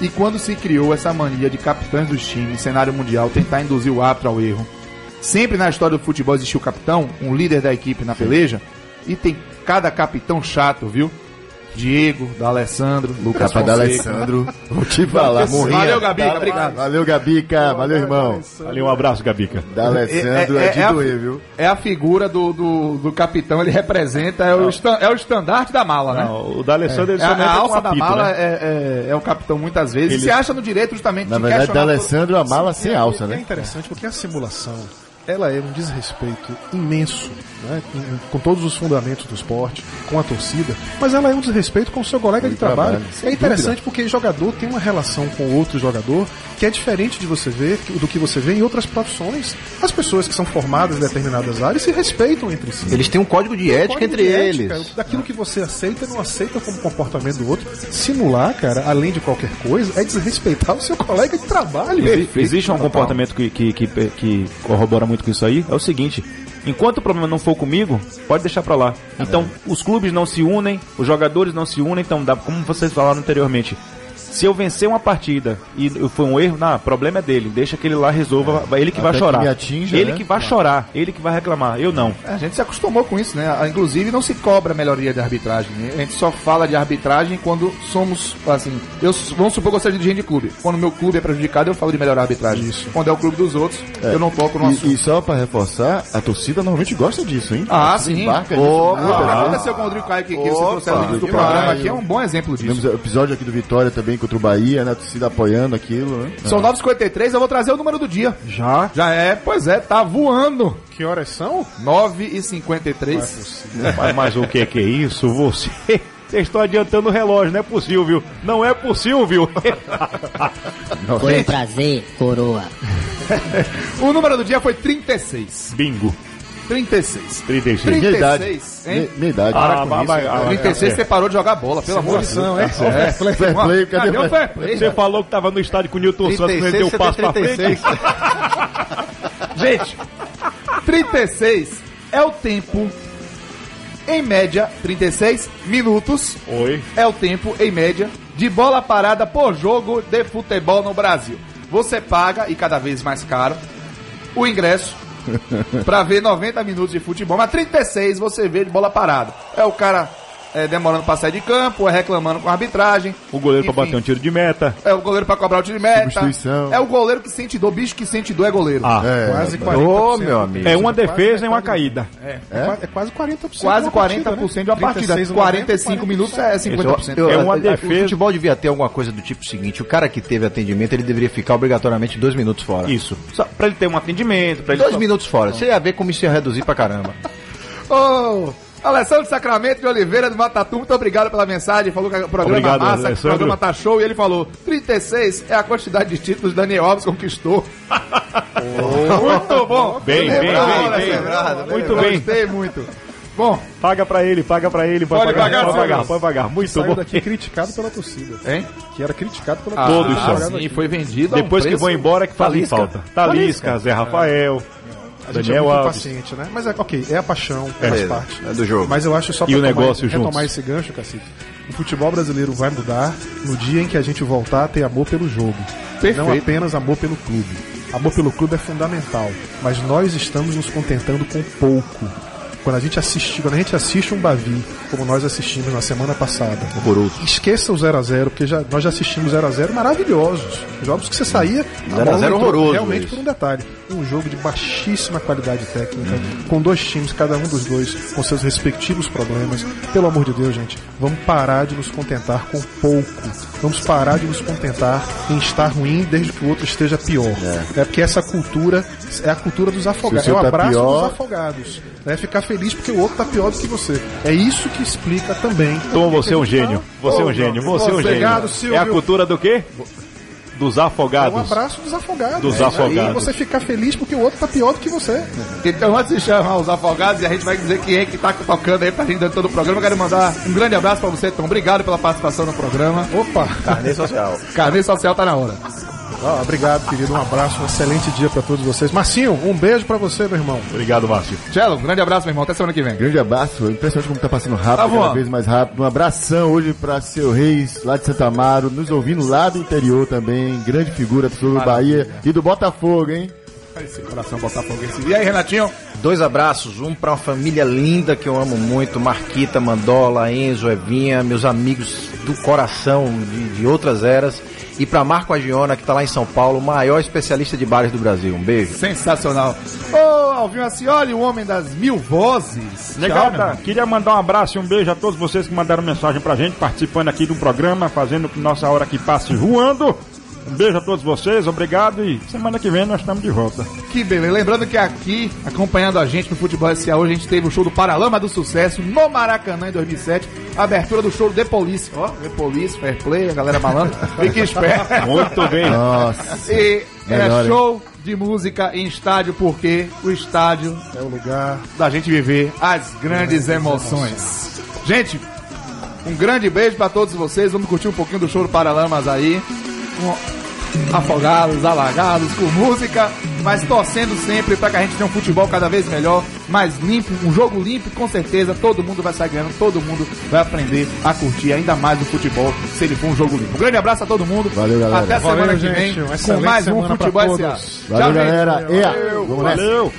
e quando se criou essa mania de capitães dos times, cenário mundial, tentar induzir o árbitro ao erro, sempre na história do futebol existiu o capitão, um líder da equipe na peleja, e tem cada capitão chato, viu? Diego, da Alessandro, Lucas Capa da. Alessandro. Vou te falar. morrinha. Valeu, Gabica, obrigado. Valeu, Gabica. Valeu, irmão. Ali um abraço, Gabica. Da Alessandro é, de a, doer, viu? é a figura do, do, do capitão, ele representa, é o, estan- é o estandarte da mala, né? Não, o da Alessandro ele É, a, a alça da mala né? é, é, é o capitão muitas vezes. Ele- Se acha no direito justamente Na de verdade, da Alessandro a mala sem alça, É né? interessante porque a simulação ela é um desrespeito imenso, né, com, com todos os fundamentos do esporte, com a torcida, mas ela é um desrespeito com o seu colega de trabalho. trabalho, é interessante porque jogador tem uma relação com outro jogador que é diferente de você ver do que você vê em outras profissões. As pessoas que são formadas em determinadas áreas se respeitam entre si. Eles têm um código de ética Código entre de eles. ética, Daquilo que você aceita não aceita como comportamento do outro. Simular, cara, além de qualquer coisa, é desrespeitar o seu colega de trabalho. Exi- Existe um comportamento que, que, que, que corrobora muito com isso aí. É o seguinte: enquanto o problema não for comigo, pode deixar pra lá. Então, os clubes não se unem, os jogadores não se unem. Então, dá, como vocês falaram anteriormente, se eu vencer uma partida e foi um erro, não, o problema é dele. Deixa que ele lá resolva. Ele que vai Até que chorar. me atinja, ele né? que vai chorar. Ele que vai reclamar. Eu não. A gente se acostumou com isso, né? Ah, Inclusive não se cobra melhoria de arbitragem. A gente só fala de arbitragem quando somos, assim, eu vamos supor que eu seja dirigente de clube. Quando meu clube é prejudicado, eu falo de melhorar a arbitragem. Isso. Quando é o clube dos outros, eu não toco no assunto. E, e só pra reforçar, a torcida normalmente gosta disso, hein? Ah, sim. embarca Opa, nisso o que muitas vezes. aconteceu com o Rodrigo Caio que, que você trouxe no início do programa aqui é um bom exemplo disso. Tivemos o episódio aqui do Vitória também contra o Bahia, né? A torcida apoiando aquilo, né? São 9h53, eu vou trazer o número do dia. Já? Já é, pois é, tá voando. Que horas são? 9h53. Mas, mas o que que é isso? Você... Vocês estão adiantando o relógio, não é possível, viu? Não é possível. Foi um prazer, coroa. O número do dia foi 36. Bingo. 36. 36. 36, Minha idade. hein? Minha, idade. Ah, com isso. ah, 36 você parou de jogar bola, pelo amor de Deus. Hein? É, Fair play, cadê cadê o fair play? Você falou que tava no estádio com o Newton Santos, ele deu o passo pra frente. 36. Gente, 36 é o tempo, em média, 36 minutos Oi. é o tempo, em média, de bola parada por jogo de futebol no Brasil. Você paga, e cada vez mais caro, o ingresso pra ver 90 minutos de futebol, mas 36 você vê de bola parada. É o cara é, demorando pra sair de campo, é reclamando com a arbitragem. O goleiro pra Enfim. bater um tiro de meta. É o goleiro pra cobrar o tiro de meta. Substituição. É o goleiro que sente dor, bicho que sente dor é goleiro. Ah, É, Quase rapaz. 40%. Ô, meu amigo. é uma defesa e uma caída. É, qua- é quase 40%. Quase de uma partida, 40% de né? uma partida. 36 no 45 90, minutos é 50%. Eu- É uma a- a- defesa. O futebol devia ter alguma coisa do tipo seguinte: o cara que teve atendimento, ele deveria ficar obrigatoriamente dois minutos fora. Isso. Só pra ele ter um atendimento, pra ele Dois só- minutos fora. Você ia ver como isso ia reduzir pra caramba. Ô, Alessandro Sacramento de Oliveira do Matatu, muito obrigado pela mensagem. Falou que o programa Obrigado, massa, que o programa tá show. E ele falou: 36 é a quantidade de títulos que Daniel Alves conquistou. muito bom. Bem, bem, Lembrado, bem, bem. Muito bem. Gostei muito. Bom, Paga pra ele, paga pra ele. Pode, Pode pagar, pagar, pode pagar, pode pagar. Muito Saiu bom. daqui criticado pela torcida. hein? Que era criticado pela Ah, Todos torcida. são. sim, foi vendido. a um Depois que vão embora que fazem Talisca. falta. Talisca, Zé Rafael, A gente Daniel é muito Alves. paciente, né? Mas é ok, é a paixão, É, faz parte. é do jogo. Mas eu acho só E pra o tomar- negócio retomar juntos. esse gancho, Cacique. O futebol brasileiro vai mudar no dia em que a gente voltar a ter amor pelo jogo. Perfeito. Não apenas amor pelo clube. Amor pelo clube é fundamental. Mas nós estamos nos contentando com pouco. Quando a gente assiste, quando a gente assiste um Bavi, como nós assistimos na semana passada, esqueça o 0 a 0 porque já, nós já assistimos 0 a 0 maravilhosos. Jogos que você saía, a 0 a bola 0 entrou horroroso, realmente por um detalhe. Um jogo de baixíssima qualidade técnica, com dois times, cada um dos dois com seus respectivos problemas. Pelo amor de Deus, gente, vamos parar de nos contentar com pouco. Vamos parar de nos contentar em estar ruim desde que o outro esteja pior. É, porque essa cultura é a cultura dos afogados. É o tá abraço pior- dos afogados. É ficar feliz porque o outro tá pior do que você. É isso que explica também. Então que você é um gênio. tá- Você é um gênio. Você é um Obrigado, gênio. Silvio. É a cultura do quê? Dos É um afogados. abraço dos afogados. Dos É, afogados. E você ficar feliz porque o outro tá pior do que você. Então, antes de chamar os afogados, e a gente vai dizer quem é que tá tocando aí pra gente dentro todo o programa, eu quero mandar um grande abraço pra você, Tom. Obrigado pela participação no programa. Opa! Carnê social. Carnê Social tá na hora. Ó, obrigado, querido. Um abraço, um excelente dia pra todos vocês. Marcinho, um beijo pra você, meu irmão. Obrigado, Márcio. Tchelo, um grande abraço, meu irmão. Até semana que vem. Grande abraço, impressionante como tá passando rápido, Tá cada vez mais rápido. Um abração hoje pra seu Reis, lá de Santa Amaro, nos ouvindo lá do interior também. Grande figura do Bahia e do Botafogo, hein? Esse coração botafoguense. E aí, Renatinho? Dois abraços, um pra uma família linda que eu amo muito, Marquita, Mandola, Enzo, Evinha, meus amigos do coração de, de outras eras. E pra Marco Agiona, que tá lá em São Paulo, o maior especialista de bares do Brasil. Um beijo. Sensacional. Ô, Alvinho Acioli, o homem das mil vozes. Legal, Tchau, tá? Queria mandar um abraço e um beijo a todos vocês que mandaram mensagem pra gente, participando aqui do programa, fazendo que nossa hora que passe voando. Um beijo a todos vocês, obrigado e semana que vem nós estamos de volta. Que beleza. Lembrando que aqui, acompanhando a gente no Futebol SA, hoje a gente teve o show do Paralama do Sucesso no Maracanã em 2007. Abertura do show do The Police. Ó, The Police, Fair Play, a galera malandra. Fique esperto. Muito bem. Nossa. E era Melhor, hein? show de música em estádio, porque o estádio É o lugar. da gente viver as grandes emoções. Gente, um grande beijo pra todos vocês. Vamos curtir um pouquinho do show do Paralamas aí. Com afogados, alagados, com música, mas torcendo sempre pra que a gente tenha um futebol cada vez melhor, mais limpo, um jogo limpo, com certeza todo mundo vai sair ganhando, todo mundo vai aprender a curtir ainda mais o futebol se ele for um jogo limpo. Um grande abraço a todo mundo. Valeu, galera. Até semana Valeu, que vem gente. Com mais um Futebol. SA. Valeu, Tchau, gente. galera. Ea, vamos nessa. Valeu.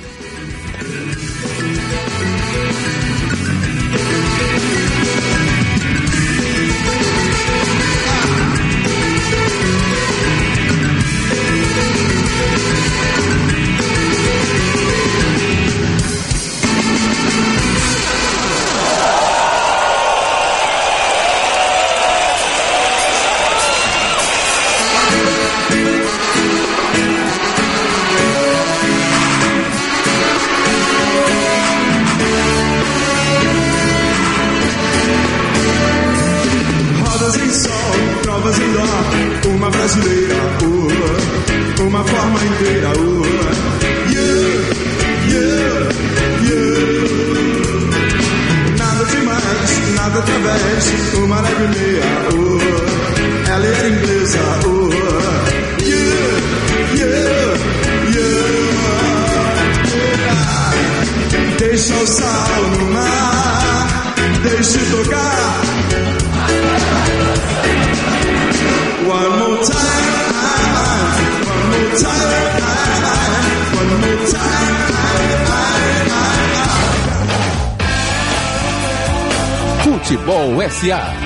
Futebol SA.